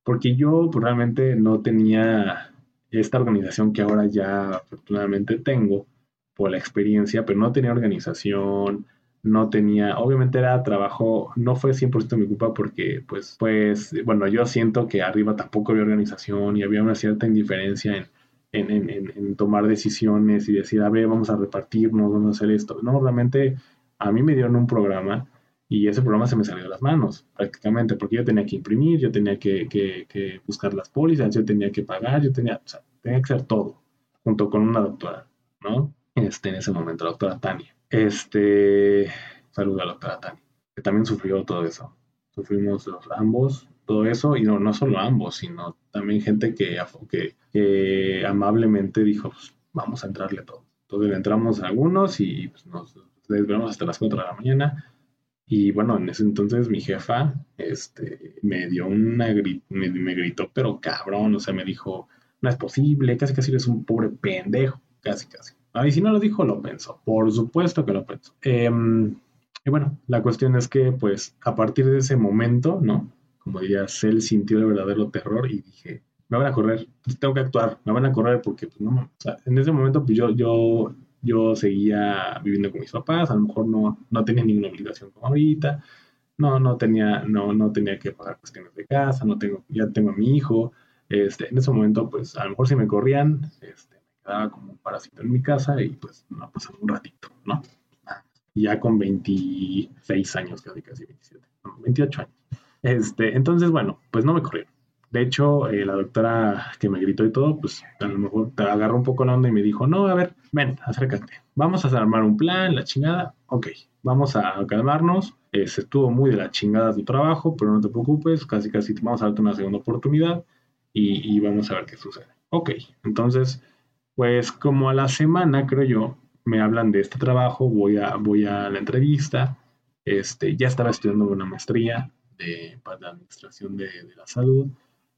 porque yo pues, realmente no tenía esta organización que ahora ya afortunadamente tengo por la experiencia, pero no tenía organización, no tenía, obviamente era trabajo, no fue 100% mi culpa porque pues, pues, bueno, yo siento que arriba tampoco había organización y había una cierta indiferencia en, en, en, en, tomar decisiones y decir, a ver, vamos a repartirnos, vamos a hacer esto. No, realmente a mí me dieron un programa y ese programa se me salió de las manos prácticamente, porque yo tenía que imprimir, yo tenía que, que, buscar las pólizas, yo tenía que pagar, yo tenía, o sea, tenía que hacer todo, junto con una doctora, ¿no? Este, en ese momento, la doctora Tania. Este, saludo a la doctora Tania, que también sufrió todo eso. Sufrimos los ambos, todo eso, y no, no solo ambos, sino también gente que, que, amablemente dijo, pues, vamos a entrarle todo. Entonces le entramos a algunos y pues, nos desvelamos hasta las 4 de la mañana y bueno, en ese entonces mi jefa este, me dio una me, gritó, pero cabrón, o sea, me dijo, no es posible, casi casi eres un pobre pendejo, casi casi. Y si no lo dijo, lo pensó, por supuesto que lo pensó. Em, y bueno, la cuestión es que pues a partir de ese momento, ¿no? Como diría, él sintió el verdadero terror y dije, me van a correr, tengo que actuar, me van a correr porque pues no, o sea, en ese momento pues yo, yo yo seguía viviendo con mis papás, a lo mejor no, no tenía ninguna obligación como ahorita, no, no tenía, no, no tenía que pagar cuestiones de casa, no tengo, ya tengo a mi hijo, este, en ese momento, pues a lo mejor si me corrían, este, me quedaba como un parásito en mi casa y pues no pasaba un ratito, ¿no? Ya con 26 años, casi casi 27, 28 años. Este, entonces, bueno, pues no me corrieron. De hecho, eh, la doctora que me gritó y todo, pues a lo mejor te agarró un poco la onda y me dijo, no, a ver, ven, acércate, vamos a armar un plan, la chingada, ok, vamos a calmarnos, eh, se estuvo muy de la chingada tu trabajo, pero no te preocupes, casi casi vamos a darte una segunda oportunidad y, y vamos a ver qué sucede. Ok, entonces, pues como a la semana, creo yo, me hablan de este trabajo, voy a, voy a la entrevista, este, ya estaba estudiando una maestría de, para la administración de, la salud,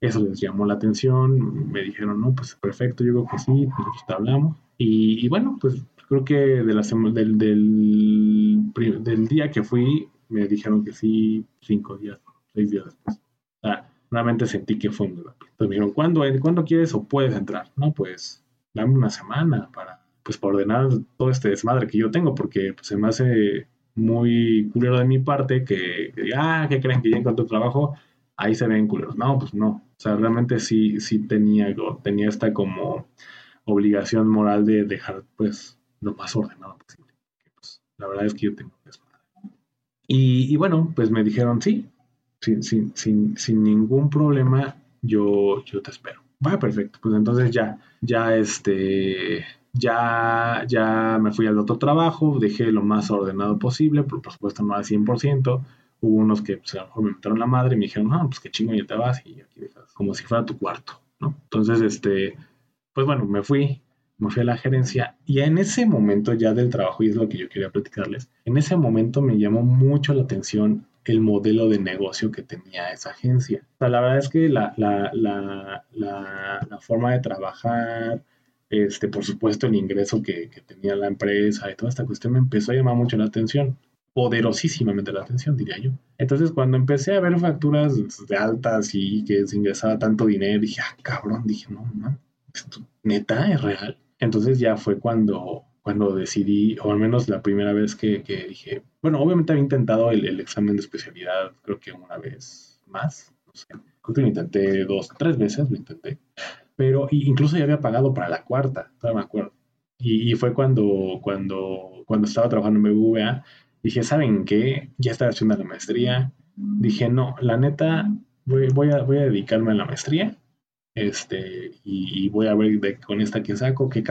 eso les llamó la atención, me dijeron, no, pues perfecto, yo creo que sí, nosotros te hablamos. Y, bueno, pues creo que de la del, del, del, día que fui, me dijeron que sí, cinco días, seis días después. O sea, realmente sentí que fue muy rápido. Entonces me dijeron, ¿cuándo, ¿cuándo quieres o puedes entrar? No, pues dame una semana para, pues, para ordenar todo este desmadre que yo tengo, porque pues, se me hace muy culero de mi parte que, que ah, ¿qué creen que ya encontré trabajo? Ahí se ven culeros. No, pues no. O sea, realmente sí, sí tenía, tenía esta como obligación moral de dejar pues lo más ordenado posible. Pues, la verdad es que yo tengo y, y bueno, pues me dijeron sí, sin, sin, sin, sin ningún problema, yo, yo te espero. Va, perfecto. Pues entonces ya, ya este, ya, ya me fui al otro trabajo, dejé lo más ordenado posible, por, por supuesto no al 100%, Hubo unos que pues, a lo mejor me metieron la madre y me dijeron, no, pues qué chingo, ya te vas y aquí dejas, como si fuera tu cuarto, ¿no? Entonces, este, pues bueno, me fui, me fui a la gerencia y en ese momento ya del trabajo, y es lo que yo quería platicarles, en ese momento me llamó mucho la atención el modelo de negocio que tenía esa agencia. La verdad es que la, la, la, la forma de trabajar, este, por supuesto el ingreso que, que, tenía la empresa y toda esta cuestión me empezó a llamar mucho la atención poderosísimamente la atención, diría yo. Entonces, cuando empecé a ver facturas de altas y que se ingresaba tanto dinero, dije, ah, cabrón, dije, no, no, esto neta es real. Entonces ya fue cuando, cuando decidí, o al menos la primera vez que, que dije, bueno, obviamente había intentado el, el, examen de especialidad, creo que una vez más, no sé, creo que lo intenté dos, tres veces, lo intenté, pero incluso ya había pagado para la cuarta, todavía me acuerdo. Y, y, fue cuando, cuando, cuando estaba trabajando en BBVA, Dije, ¿saben qué? Ya estaba haciendo la maestría. Dije, no, la neta, voy, voy, a, voy a dedicarme a la maestría este, y, voy a ver con esta que saco, qué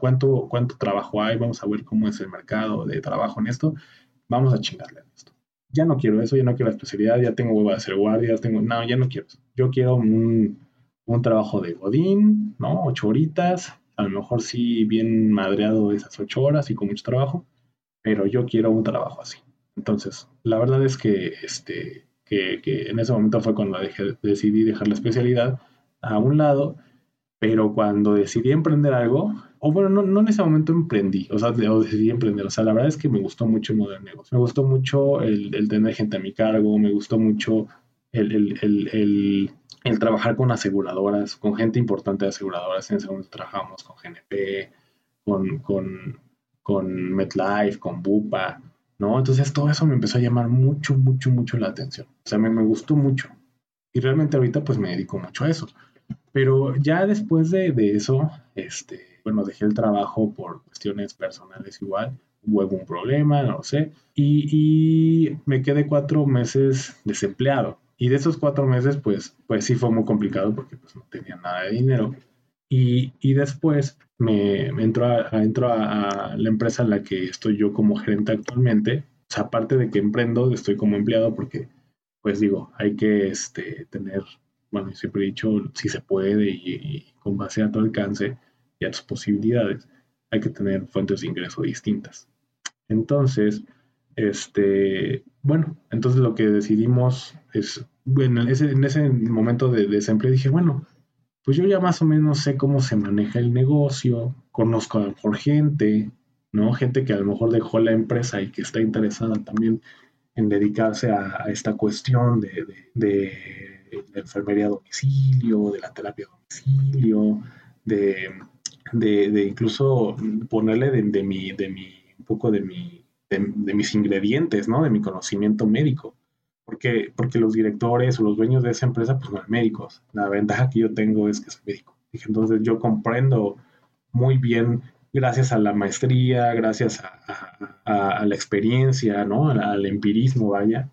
cuánto, cuánto trabajo hay, vamos a ver cómo es el mercado de trabajo en esto, vamos a chingarle en esto. Ya no quiero eso, ya no quiero la especialidad, ya tengo hueva de hacer guardias, tengo, no, ya no quiero eso. Yo quiero un, un trabajo de godín, ¿no? Ocho horitas, a lo mejor sí bien madreado esas ocho horas y con mucho trabajo, pero yo quiero un trabajo así. Entonces, la verdad es que, este, que, que en ese momento fue cuando dejé, decidí dejar la especialidad a un lado, pero cuando decidí emprender algo, o bueno, no, no en ese momento emprendí, o sea, decidí emprender, o sea, la verdad es que me gustó mucho el modelo de negocio, me gustó mucho el, el tener gente a mi cargo, me gustó mucho el, el, el, el, trabajar con aseguradoras, con gente importante de aseguradoras, en ese momento trabajamos con GNP, con, con, con MetLife, con Bupa, ¿no? Entonces todo eso me empezó a llamar mucho, mucho, mucho la atención, o sea, me, me gustó mucho. Y realmente ahorita pues me dedico mucho a eso. Pero ya después de, eso, este, bueno, dejé el trabajo por cuestiones personales igual, hubo algún problema, no sé, y, me quedé cuatro meses desempleado. Y de esos cuatro meses, pues, pues sí fue muy complicado porque pues, no tenía nada de dinero. Y, después me, me entro, a, a, la empresa en la que estoy yo como gerente actualmente. O sea, aparte de que emprendo, estoy como empleado porque, pues digo, hay que este, tener bueno, siempre he dicho, si se puede y, con base a tu alcance y a tus posibilidades, hay que tener fuentes de ingreso distintas. Entonces, este, bueno, entonces lo que decidimos es, ese, en ese momento de, desempleo dije, bueno, pues yo ya más o menos sé cómo se maneja el negocio, conozco a lo mejor gente, ¿no? Gente que a lo mejor dejó la empresa y que está interesada también en dedicarse a, esta cuestión de, la enfermería a domicilio, de la terapia a domicilio, de, de incluso ponerle de, mi, de mi, un poco de, mi, de, mis ingredientes, ¿no? De mi conocimiento médico. Porque, porque los directores o los dueños de esa empresa, pues no son médicos. La ventaja que yo tengo es que soy médico. Entonces yo comprendo muy bien, gracias a la maestría, gracias a, la experiencia, ¿no? al empirismo, vaya,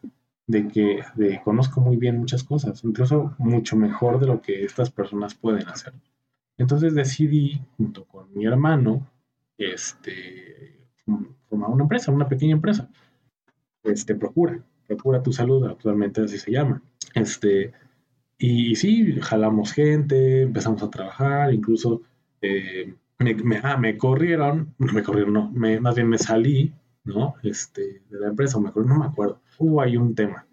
de que de, conozco muy bien muchas cosas, incluso mucho mejor de lo que estas personas pueden hacer. Entonces decidí, junto con mi hermano, este, formar una empresa, una pequeña empresa. Este, Procura, Procura tu salud, actualmente así se llama. Este, y, sí, jalamos gente, empezamos a trabajar, incluso eh, me, me, ah, me corrieron, no me corrieron, no, me, más bien me salí ¿no? Este, de la empresa, o mejor no me acuerdo. Hubo ahí un tema.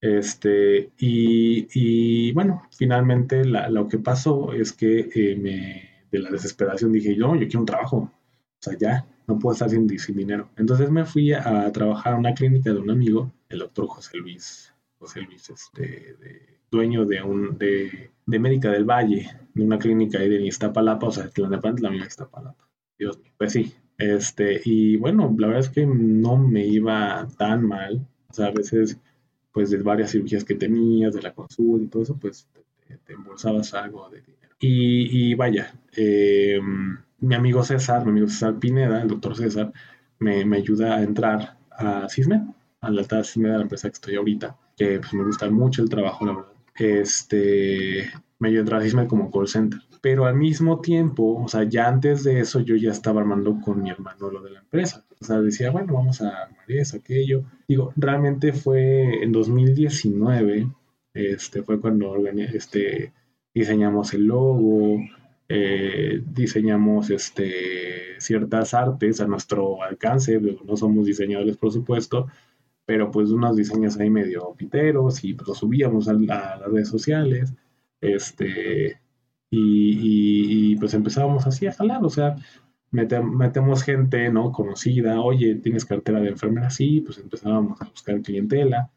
Este, y, bueno, finalmente lo que pasó es que eh, me, de la desesperación dije, yo, yo quiero un trabajo. O sea, ya, no puedo estar sin, dinero. Entonces me fui a, trabajar a una clínica de un amigo, el doctor José Luis, José Luis, este, dueño de un, de, de Médica del Valle, de una clínica ahí de Iztapalapa, o sea, de la, la misma Iztapalapa. Dios mío, pues sí, este, y bueno, la verdad es que no me iba tan mal. O sea, a veces, pues de varias cirugías que tenías, de la consulta y todo eso, pues te, embolsabas algo de dinero. Y, vaya, eh, mi amigo César, mi amigo César Pineda, el doctor César, me, me ayuda a entrar a CISMED, a la alta de la empresa que estoy ahorita, que pues, me gusta mucho el trabajo, la verdad. Este, me ayuda a entrar a como call center pero al mismo tiempo, o sea, ya antes de eso yo ya estaba armando con mi hermano lo de la empresa. O sea, decía, bueno, vamos a armar eso, aquello. Digo, realmente fue en 2019, este, fue cuando este, diseñamos el logo, eh, diseñamos este, ciertas artes a nuestro alcance, no somos diseñadores por supuesto, pero pues unos diseños ahí medio piteros y pues los subíamos a las redes sociales. Este, y, pues empezábamos así a jalar, o sea, metemos gente, ¿no? Conocida, oye, ¿tienes cartera de enfermera? Sí, pues empezábamos a buscar clientela.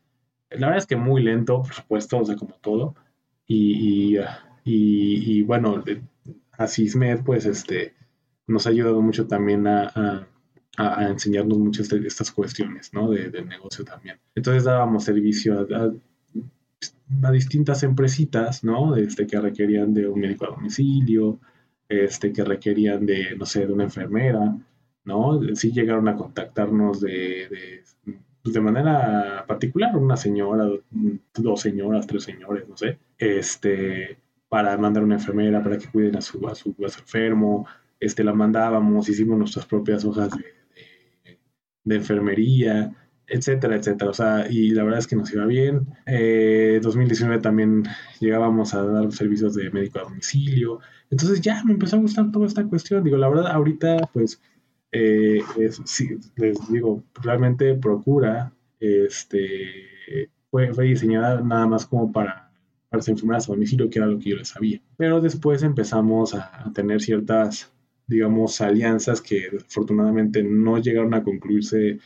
La verdad es que muy lento, por supuesto, o sea, como todo. Y, y, bueno, a CISMED, pues, este, nos ha ayudado mucho también a, enseñarnos muchas de estas cuestiones, ¿no? De, negocio también. Entonces dábamos servicio a a distintas empresitas, ¿no? Este, que requerían de un médico a domicilio, este, que requerían de, no sé, de una enfermera, ¿no? Sí llegaron a contactarnos de, de, pues, de manera particular, una señora, dos señoras, tres señores, no sé, este, para mandar una enfermera para que cuiden a su, a su, enfermo, este, la mandábamos, hicimos nuestras propias hojas de, de, enfermería, etcétera, etcétera. O sea, y la verdad es que nos iba bien. Eh, 2019 también llegábamos a dar servicios de médico a domicilio. Entonces ya me empezó a gustar toda esta cuestión. Digo, la verdad, ahorita, pues, eh, sí, les digo, realmente procura, este, fue, fue diseñada nada más como para para las enfermeras a domicilio, que era lo que yo les sabía. Pero después empezamos a, tener ciertas, digamos, alianzas que afortunadamente no llegaron a concluirse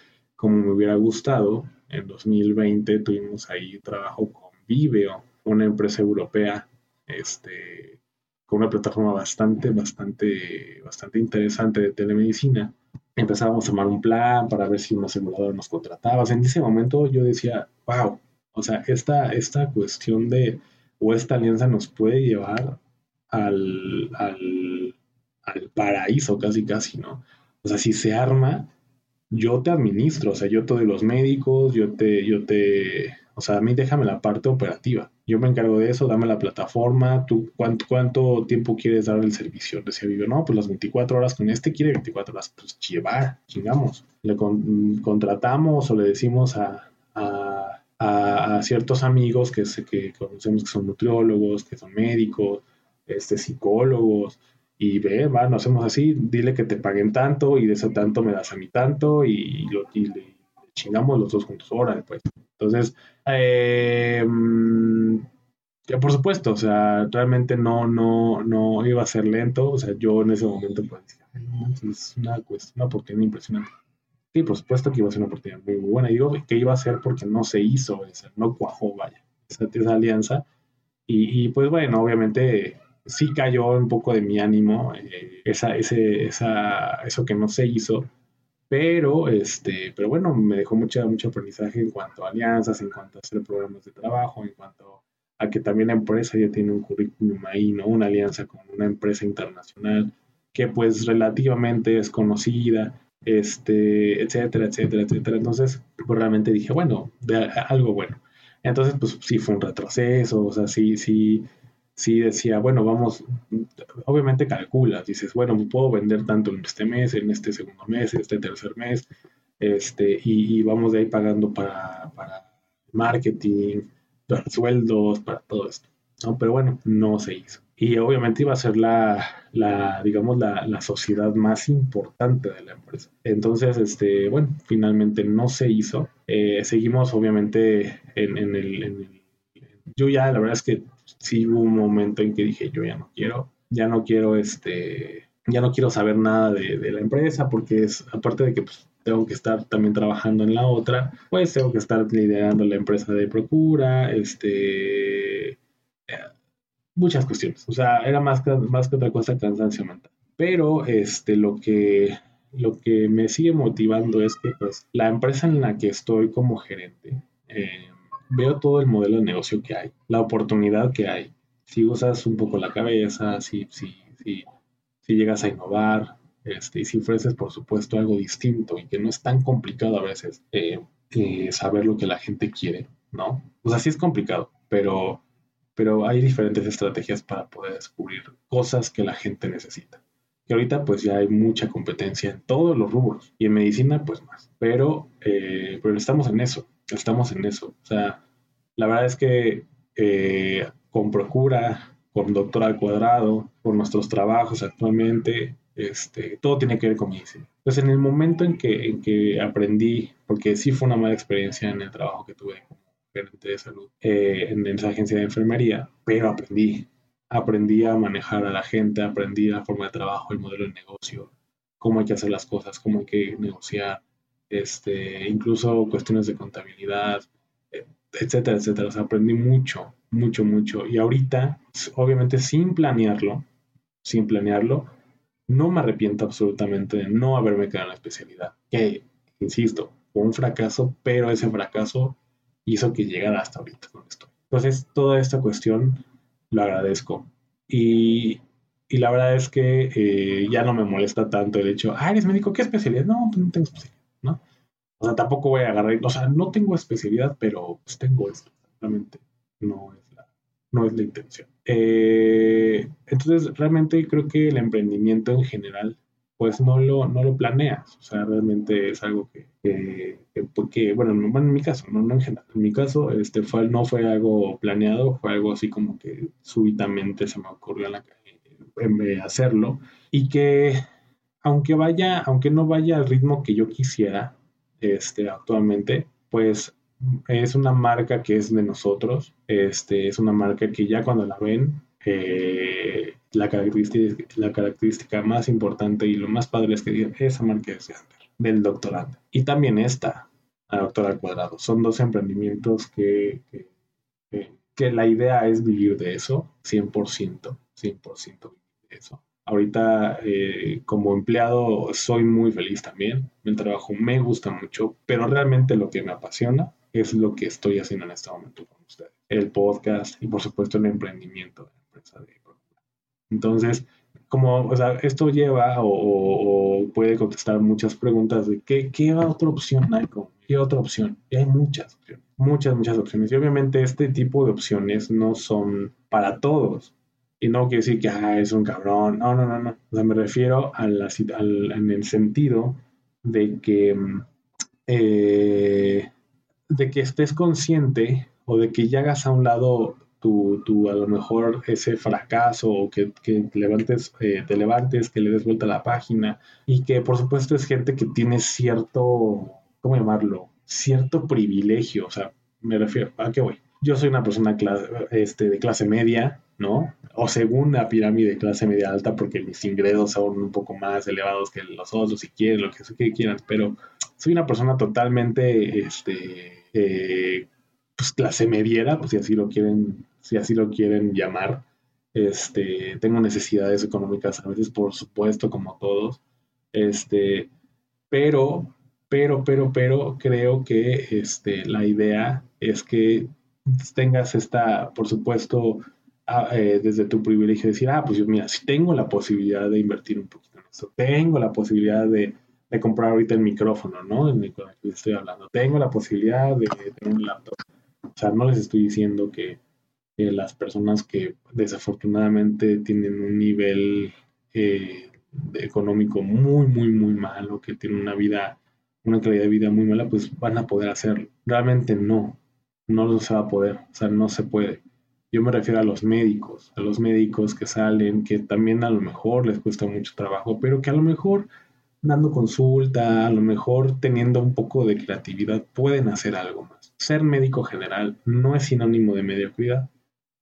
como me hubiera gustado. En 2020 tuvimos ahí trabajo con Viveo, una empresa europea, este, con una plataforma bastante, bastante, bastante interesante de telemedicina. Empezábamos a tomar un plan para ver si un asegurador nos contrataba. en ese momento yo decía, wow, o sea, esta, esta cuestión de, o esta alianza nos puede llevar al, al, paraíso casi casi, ¿no? O sea, si se arma, yo te administro, o sea, yo te doy los médicos, yo te, yo te, o sea, a mí déjame la parte operativa. Yo me encargo de eso, dame la plataforma, tú cuánto, cuánto tiempo quieres dar el servicio. Decía Vivo, no, pues las 24 horas con este quiere 24 horas, pues llevar, chingamos. Le contratamos o le decimos a a, ciertos amigos que, que conocemos que son nutriólogos, que son médicos, este, psicólogos, y ve, va, no hacemos así, dile que te paguen tanto y de ese tanto me das a mí tanto y, lo, y chingamos los dos juntos, órale, pues. Entonces, eh, por supuesto, o sea, realmente no, no, no iba a ser lento, o sea, yo en ese momento pues es una cuestión, una oportunidad impresionante. Sí, por supuesto que iba a ser una oportunidad muy, buena. Y digo que iba a ser porque no se hizo, no cuajó, vaya, esa, alianza. Y, pues bueno, obviamente sí cayó un poco de mi ánimo eh, esa, ese, esa, eso que no se hizo. Pero, este, pero bueno, me dejó mucha, mucho aprendizaje en cuanto a alianzas, en cuanto a hacer programas de trabajo, en cuanto a que también la empresa ya tiene un currículum ahí, ¿no? Una alianza con una empresa internacional que pues relativamente es conocida, este, etcétera, etcétera, etcétera. Entonces, pues realmente dije, bueno, algo bueno. Entonces, pues sí fue un retroceso, o sea, sí, sí, sí decía, bueno, vamos, obviamente calculas, dices, bueno, puedo vender tanto en este mes, en este segundo mes, en este tercer mes, este, y, vamos de ahí pagando para, para marketing, para sueldos, para todo esto. ¿no? Pero bueno, no se hizo y obviamente iba a ser la, la digamos, la, la, sociedad más importante de la empresa. Entonces, este, bueno, finalmente no se hizo. Eh, seguimos obviamente en, en, el, en, el, Yo ya, la verdad es que sí hubo un momento en que dije, yo ya no quiero, ya no quiero, este, ya no quiero saber nada de, de la empresa porque es, aparte de que pues, tengo que estar también trabajando en la otra, pues tengo que estar liderando la empresa de Procura, este muchas cuestiones. O sea, era más que, más que otra cosa cansancio mental. Pero este, lo, que, lo que me sigue motivando es que pues, la empresa en la que estoy como gerente, eh, veo todo el modelo de negocio que hay, la oportunidad que hay. Si usas un poco la cabeza, si, si, si, llegas a innovar, este, y si ofreces, por supuesto, algo distinto y que no es tan complicado a veces eh, saber lo que la gente quiere, ¿no? O sea, sí es complicado, pero pero hay diferentes estrategias para poder descubrir cosas que la gente necesita. Que ahorita pues ya hay mucha competencia en todos los rubros y en medicina pues más, pero, eh, pero estamos en eso, estamos en eso. O sea, la verdad es que eh, con Procura, con Doctor al Cuadrado, con nuestros trabajos actualmente, este, todo tiene que ver con medicina. Entonces en el momento en que, en que aprendí, porque sí fue una mala experiencia en el trabajo que tuve eh, en esa agencia de enfermería, pero aprendí, aprendí a manejar a la gente, aprendí la forma de trabajo, el modelo de negocio, cómo hay que hacer las cosas, cómo hay que negociar, este, incluso cuestiones de contabilidad, eh, etcétera, etcétera. O sea, aprendí mucho, mucho, mucho. Y ahorita, obviamente sin planearlo, sin planearlo, no me arrepiento absolutamente de no haberme quedado en la especialidad. Que, insisto, fue un fracaso, pero ese fracaso hizo que llegara hasta ahorita donde estoy. Entonces, toda esta cuestión lo agradezco. Y, y la verdad es que eh, ya no me molesta tanto el hecho, ah, eres médico, ¿qué especialidad? No, pues no tengo especialidad, ¿no? O sea, tampoco voy a agarrar, o sea, no tengo especialidad, pero pues tengo esto, realmente no es la, no es la intención. Eh, entonces, realmente creo que el emprendimiento en general, pues no lo, no lo planeas, o sea, realmente es algo que, que, bueno, en mi caso, no, en general, en mi caso, este, fue, no fue algo planeado, fue algo así como que súbitamente se me ocurrió en la, en hacerlo y que aunque vaya, aunque no vaya al ritmo que yo quisiera, este, actualmente, pues es una marca que es de nosotros, este, es una marca que ya cuando la ven, eh, la, característica, la característica más importante y lo más padre es que digan, esa marca es de del doctorante. Y también esta, la doctora al cuadrado. Son dos emprendimientos que, que, que, la idea es vivir de eso, 100%, 100% vivir de eso. Ahorita eh, como empleado soy muy feliz también, el trabajo me gusta mucho, pero realmente lo que me apasiona es lo que estoy haciendo en este momento con ustedes. El podcast y por supuesto el emprendimiento de la empresa de Entonces, como, o sea, esto lleva o, puede contestar muchas preguntas de qué, qué otra opción hay, qué otra opción. Y hay muchas opciones, muchas, muchas opciones. Y obviamente este tipo de opciones no son para todos. Y no quiere decir que ah, es un cabrón. No, no, no, no. O sea, me refiero a la, al, en el sentido de que eh, de que estés consciente o de que ya hagas a un lado tu, tu a lo mejor ese fracaso o que, que te, levantes, eh, te levantes, que le des vuelta a la página y que por supuesto es gente que tiene cierto, ¿cómo llamarlo? Cierto privilegio, o sea, me refiero, ¿a qué voy? Yo soy una persona este, de clase media, ¿no? O según la pirámide de clase media alta, porque mis ingresos son un poco más elevados que los otros, si quieren, lo que, quieran, pero soy una persona totalmente, este, eh, pues clase mediera, pues si así lo quieren, si así lo quieren llamar. Este, tengo necesidades económicas a veces, por supuesto, como todos. Este, pero, pero, pero, pero, creo que este, la idea es que tengas esta, por supuesto, eh, desde tu privilegio decir, ah, pues yo, mira, si tengo la posibilidad de invertir un poquito en esto, tengo la posibilidad de de comprar ahorita el micrófono, ¿no? En el que estoy hablando. Tengo la posibilidad de tener un laptop. O sea, no les estoy diciendo que, las personas que desafortunadamente tienen un nivel eh, económico muy, muy, muy malo, que tienen una vida, una calidad de vida muy mala, pues van a poder hacerlo. Realmente no, no se va a poder, o sea, no se puede. Yo me refiero a los médicos, a los médicos que salen, que también a lo mejor les cuesta mucho trabajo, pero que a lo mejor dando consulta, a lo mejor teniendo un poco de creatividad, pueden hacer algo más. Ser médico general no es sinónimo de mediocridad,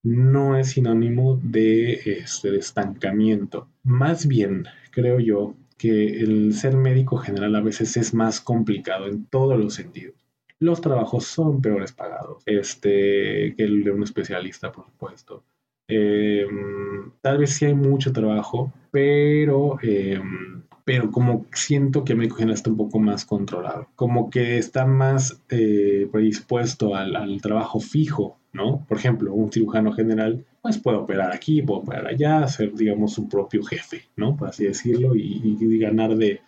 no es sinónimo de, este, estancamiento. Más bien, creo yo que el ser médico general a veces es más complicado en todos los sentidos. Los trabajos son peores pagados este, que el de un especialista, por supuesto. Em, tal vez sí hay mucho trabajo, pero em, pero como siento que general está un poco más controlado, como que está más eh, predispuesto al, trabajo fijo, ¿no? Por ejemplo, un cirujano general, pues puede operar aquí, puede operar allá, ser, digamos, su propio jefe, ¿no? Por así decirlo, y, ganar de,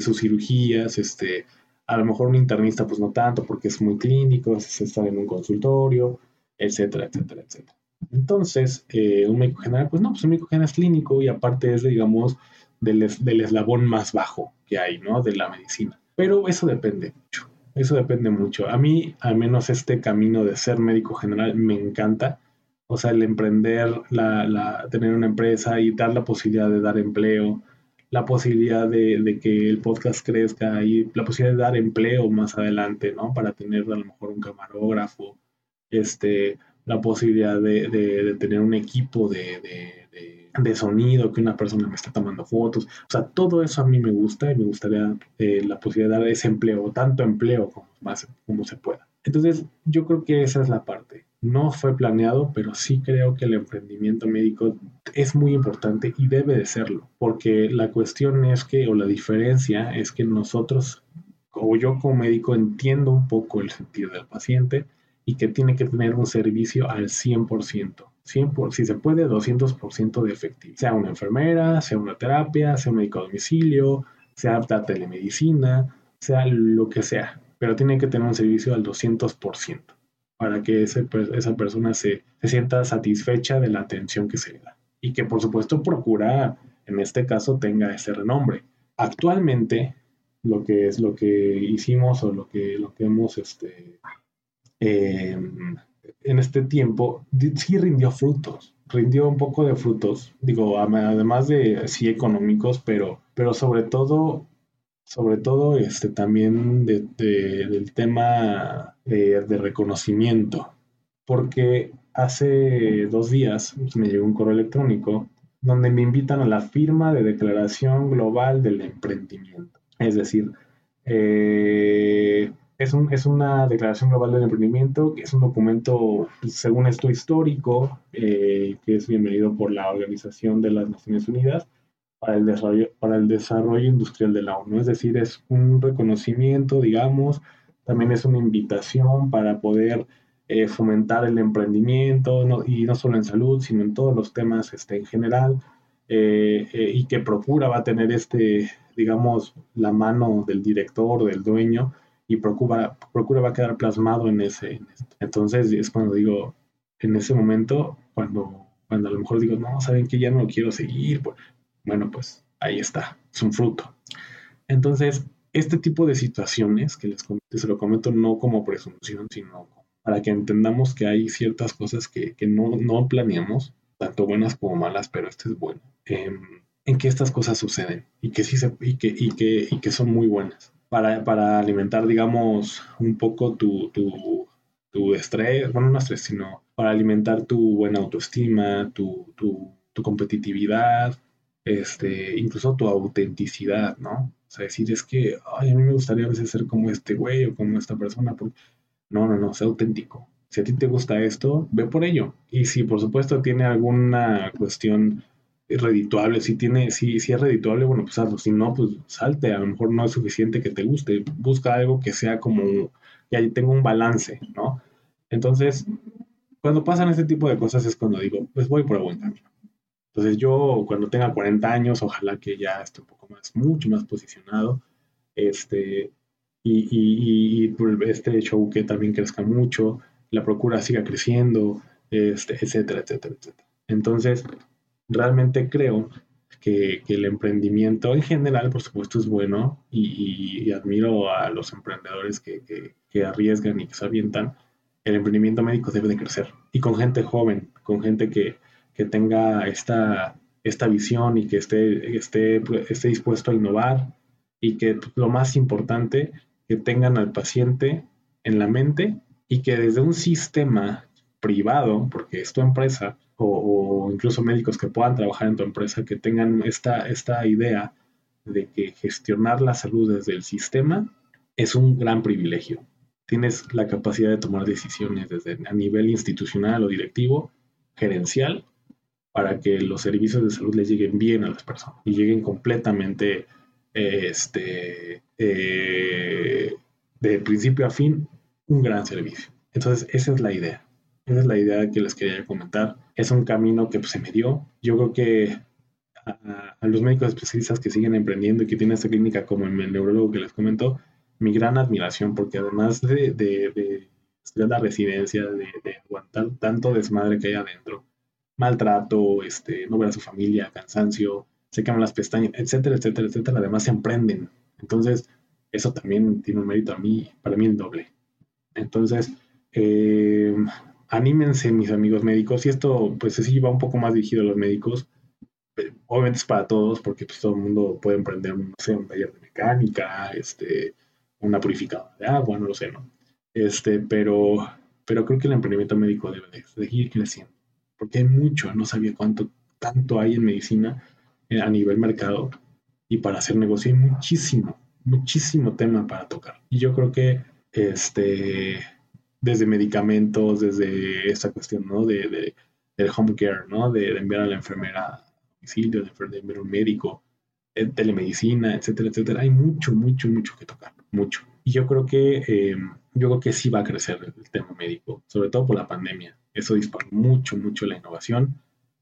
sus cirugías, este, a lo mejor un internista, pues no tanto, porque es muy clínico, es estar en un consultorio, etcétera, etcétera, etcétera. Entonces, eh, un médico general, pues no, pues un médico general es clínico y aparte es, digamos, del, eslabón más bajo que hay, ¿no? De la medicina. Pero eso depende mucho, eso depende mucho. A mí, al menos este camino de ser médico general me encanta. O sea, el emprender, la, tener una empresa y dar la posibilidad de dar empleo, la posibilidad de, que el podcast crezca y la posibilidad de dar empleo más adelante, ¿no? Para tener a lo mejor un camarógrafo, este, la posibilidad de, tener un equipo de, de sonido, que una persona me está tomando fotos. O sea, todo eso a mí me gusta y me gustaría eh, la posibilidad de dar ese empleo, tanto empleo como, más, como se pueda. Entonces, yo creo que esa es la parte. No fue planeado, pero sí creo que el emprendimiento médico es muy importante y debe de serlo, porque la cuestión es que, o la diferencia es que nosotros, o yo como médico, entiendo un poco el sentido del paciente y que tiene que tener un servicio al 100% si se puede, 200% de efectivo. Sea una enfermera, sea una terapia, sea un médico a domicilio, sea apta telemedicina, sea lo que sea. Pero tiene que tener un servicio al 200%. Para que esa persona se, se sienta satisfecha de la atención que se le da y que por supuesto procura, en este caso, tenga ese renombre. Actualmente, lo que es lo que hicimos o lo que, lo que hemos este, em, en este tiempo, sí rindió frutos, rindió un poco de frutos, digo, además de sí económicos, pero, pero sobre todo, sobre todo este, también de, del tema de, de reconocimiento, porque hace dos días me llegó un correo electrónico donde me invitan a la firma de declaración global del emprendimiento. Es decir, eh, es, un, es, una declaración global del emprendimiento, que es un documento, según esto, histórico, eh, que es bienvenido por la Organización de las Naciones Unidas para el, desarrollo, para el desarrollo industrial de la ONU. Es decir, es un reconocimiento, digamos, también es una invitación para poder eh, fomentar el emprendimiento, y no solo en salud, sino en todos los temas este, en general, eh, eh, y que procura va a tener este, digamos, la mano del director, del dueño, y procura, procura va a quedar plasmado en ese. Entonces es cuando digo, en ese momento, cuando, cuando a lo mejor digo, no, saben que ya no lo quiero seguir, bueno, pues ahí está, es un fruto. Entonces, este tipo de situaciones que les se lo comento no como presunción, sino para que entendamos que hay ciertas cosas que, no, no, planeamos, tanto buenas como malas, pero este es bueno, em, en que estas cosas suceden y que sí se, y que, y que, y que son muy buenas. Para, para alimentar, digamos, un poco tu, tu, tu, estrés, bueno, no estrés, sino para alimentar tu buena autoestima, tu, tu competitividad, este, incluso tu autenticidad, ¿no? O sea, decir es que, ay, a mí me gustaría a veces ser como este güey o como esta persona, porque no, no, no, sé auténtico. Si a ti te gusta esto, ve por ello. Y si por supuesto tiene alguna cuestión redituable, si tiene, si, si es redituable, bueno, pues hazlo. Si no, pues salte. A lo mejor no es suficiente que te guste. Busca algo que sea como que ahí tenga un balance, ¿no? Entonces, cuando pasan este tipo de cosas es cuando digo, pues voy por el buen camino. Entonces yo cuando tenga 40 años, ojalá que ya esté un poco más, mucho más posicionado, este, y, y, este show que también crezca mucho, la procura siga creciendo, este, etcétera, etcétera, etcétera. Entonces, realmente creo que, el emprendimiento en general, por supuesto, es bueno y, admiro a los emprendedores que, que, arriesgan y que se avientan. El emprendimiento médico debe de crecer y con gente joven, con gente que, tenga esta, esta visión y que esté, esté, esté dispuesto a innovar y que lo más importante que tengan al paciente en la mente y que desde un sistema privado, porque es tu empresa, o, incluso médicos que puedan trabajar en tu empresa, que tengan esta, esta idea de que gestionar la salud desde el sistema es un gran privilegio. Tienes la capacidad de tomar decisiones desde a nivel institucional o directivo, gerencial, para que los servicios de salud les lleguen bien a las personas y lleguen completamente este, eh, de principio a fin, un gran servicio. Entonces, esa es la idea. Esa es la idea que les quería comentar. Es un camino que pues, se me dio. Yo creo que a, los médicos especialistas que siguen emprendiendo y que tienen esta clínica como el neurólogo que les comentó, mi gran admiración, porque además de, de, de, la residencia, de, aguantar tanto desmadre que hay adentro, maltrato, este, no ver a su familia, cansancio, se queman las pestañas, etcétera, etcétera, etcétera. Además se emprenden. Entonces, eso también tiene un mérito a mí, para mí el doble. Entonces, eh, anímense mis amigos médicos. Y esto, pues sí va un poco más dirigido a los médicos. Eh, obviamente es para todos, porque pues, todo el mundo puede emprender, no sé, un taller de mecánica, este, una purificadora de agua, no lo sé, ¿no? Este, pero, pero creo que el emprendimiento médico debe de, seguir creciendo. Porque hay mucho, no sabía cuánto, tanto hay en medicina a nivel mercado y para hacer negocio hay muchísimo, muchísimo tema para tocar. Y yo creo que este, desde medicamentos, desde esta cuestión, ¿no? De, de del home care, ¿no? De, enviar a la enfermera a domicilio, de, enviar a un médico, eh, telemedicina, etcétera, etcétera. Hay mucho, mucho, mucho que tocar, mucho. Y yo creo que, eh, yo creo que sí va a crecer el tema médico, sobre todo por la pandemia. Eso disparó mucho, mucho la innovación,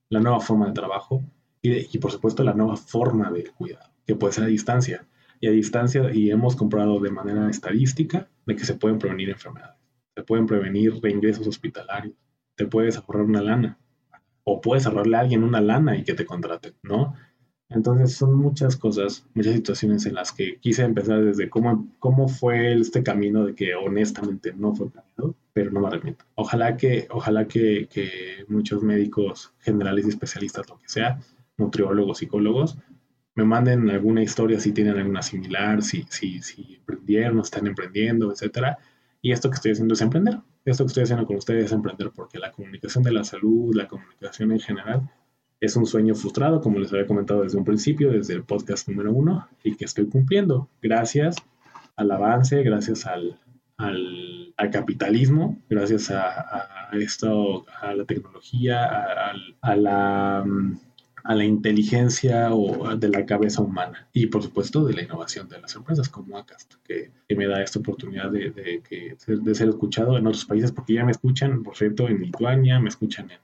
la nueva forma de trabajo y, por supuesto la nueva forma de cuidado, que puede ser a distancia. Y a distancia, y hemos comprobado de manera estadística de que se pueden prevenir enfermedades. te pueden prevenir reingresos hospitalarios, te puedes ahorrar una lana, o puedes ahorrarle a alguien una lana y que te contraten, ¿no? Entonces son muchas cosas, muchas situaciones en las que quise empezar desde cómo, cómo fue este camino de que honestamente no fue planeado, pero no me arrepiento. Ojalá que, ojalá que, que muchos médicos generales y especialistas, lo que sea, nutriólogos, psicólogos, me manden alguna historia si tienen alguna similar, si, si, si emprendieron, están emprendiendo, etcétera. Y esto que estoy haciendo es emprender. Esto que estoy haciendo con ustedes es emprender porque la comunicación de la salud, la comunicación en general, es un sueño frustrado, como les había comentado desde un principio, desde el podcast número uno, y que estoy cumpliendo. Gracias al avance, gracias al, al, capitalismo, gracias a, esto, a la tecnología, a, la, a la inteligencia o de la cabeza humana y por supuesto de la innovación de las empresas como Acast, que, me da esta oportunidad de, de, ser escuchado en otros países, porque ya me escuchan, por cierto, en Lituania, me escuchan en,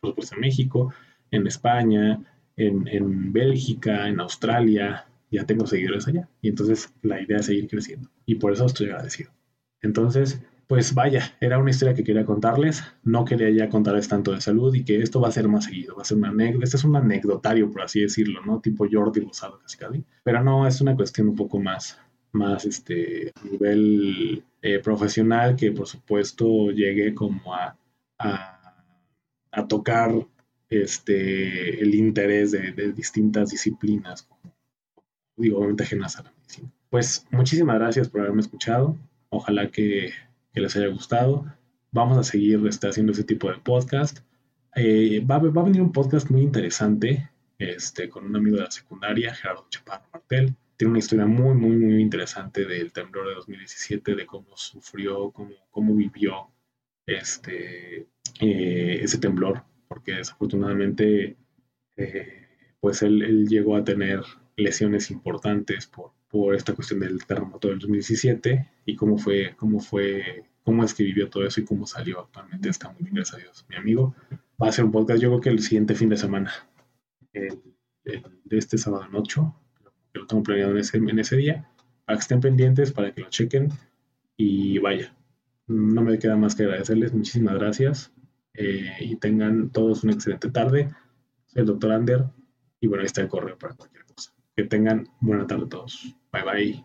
por supuesto, en México, en España, en, en Bélgica, en Australia, ya tengo seguidores allá. Y entonces la idea es seguir creciendo. Y por eso estoy agradecido. Entonces, pues vaya, era una historia que quería contarles. No quería ya contarles tanto de salud y que esto va a ser más seguido. Va a ser una anécdota. Este es un anecdotario, por así decirlo, ¿no? Tipo Jordi Rosado, casi casi. Pero no, es una cuestión un poco más, más este, a nivel eh, profesional que, por supuesto, llegué como a, a, a tocar este, el interés de, distintas disciplinas, digo, obviamente ajenas a la medicina. Pues muchísimas gracias por haberme escuchado. Ojalá que, les haya gustado. Vamos a seguir este, haciendo ese tipo de podcast. Eh, va, va, a venir un podcast muy interesante este, con un amigo de la secundaria, Gerardo Chaparro Martel. Tiene una historia muy, muy, muy interesante del temblor de 2017, de cómo sufrió, cómo, cómo vivió este, eh, ese temblor porque desafortunadamente eh, pues él, llegó a tener lesiones importantes por, por esta cuestión del terremoto del 2017 y cómo fue, cómo fue, cómo es que vivió todo eso y cómo salió actualmente. Está muy bien, gracias a Dios. Mi amigo va a hacer un podcast, yo creo que el siguiente fin de semana, de este sábado en 8, que lo tengo planeado en ese, en ese día, para que estén pendientes, para que lo chequen y vaya. No me queda más que agradecerles, muchísimas gracias. Eh, y tengan todos una excelente tarde. Soy el doctor Ander y bueno, ahí está el correo para cualquier cosa. Que tengan buena tarde a todos. Bye bye.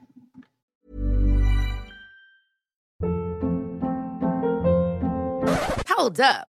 Hold up.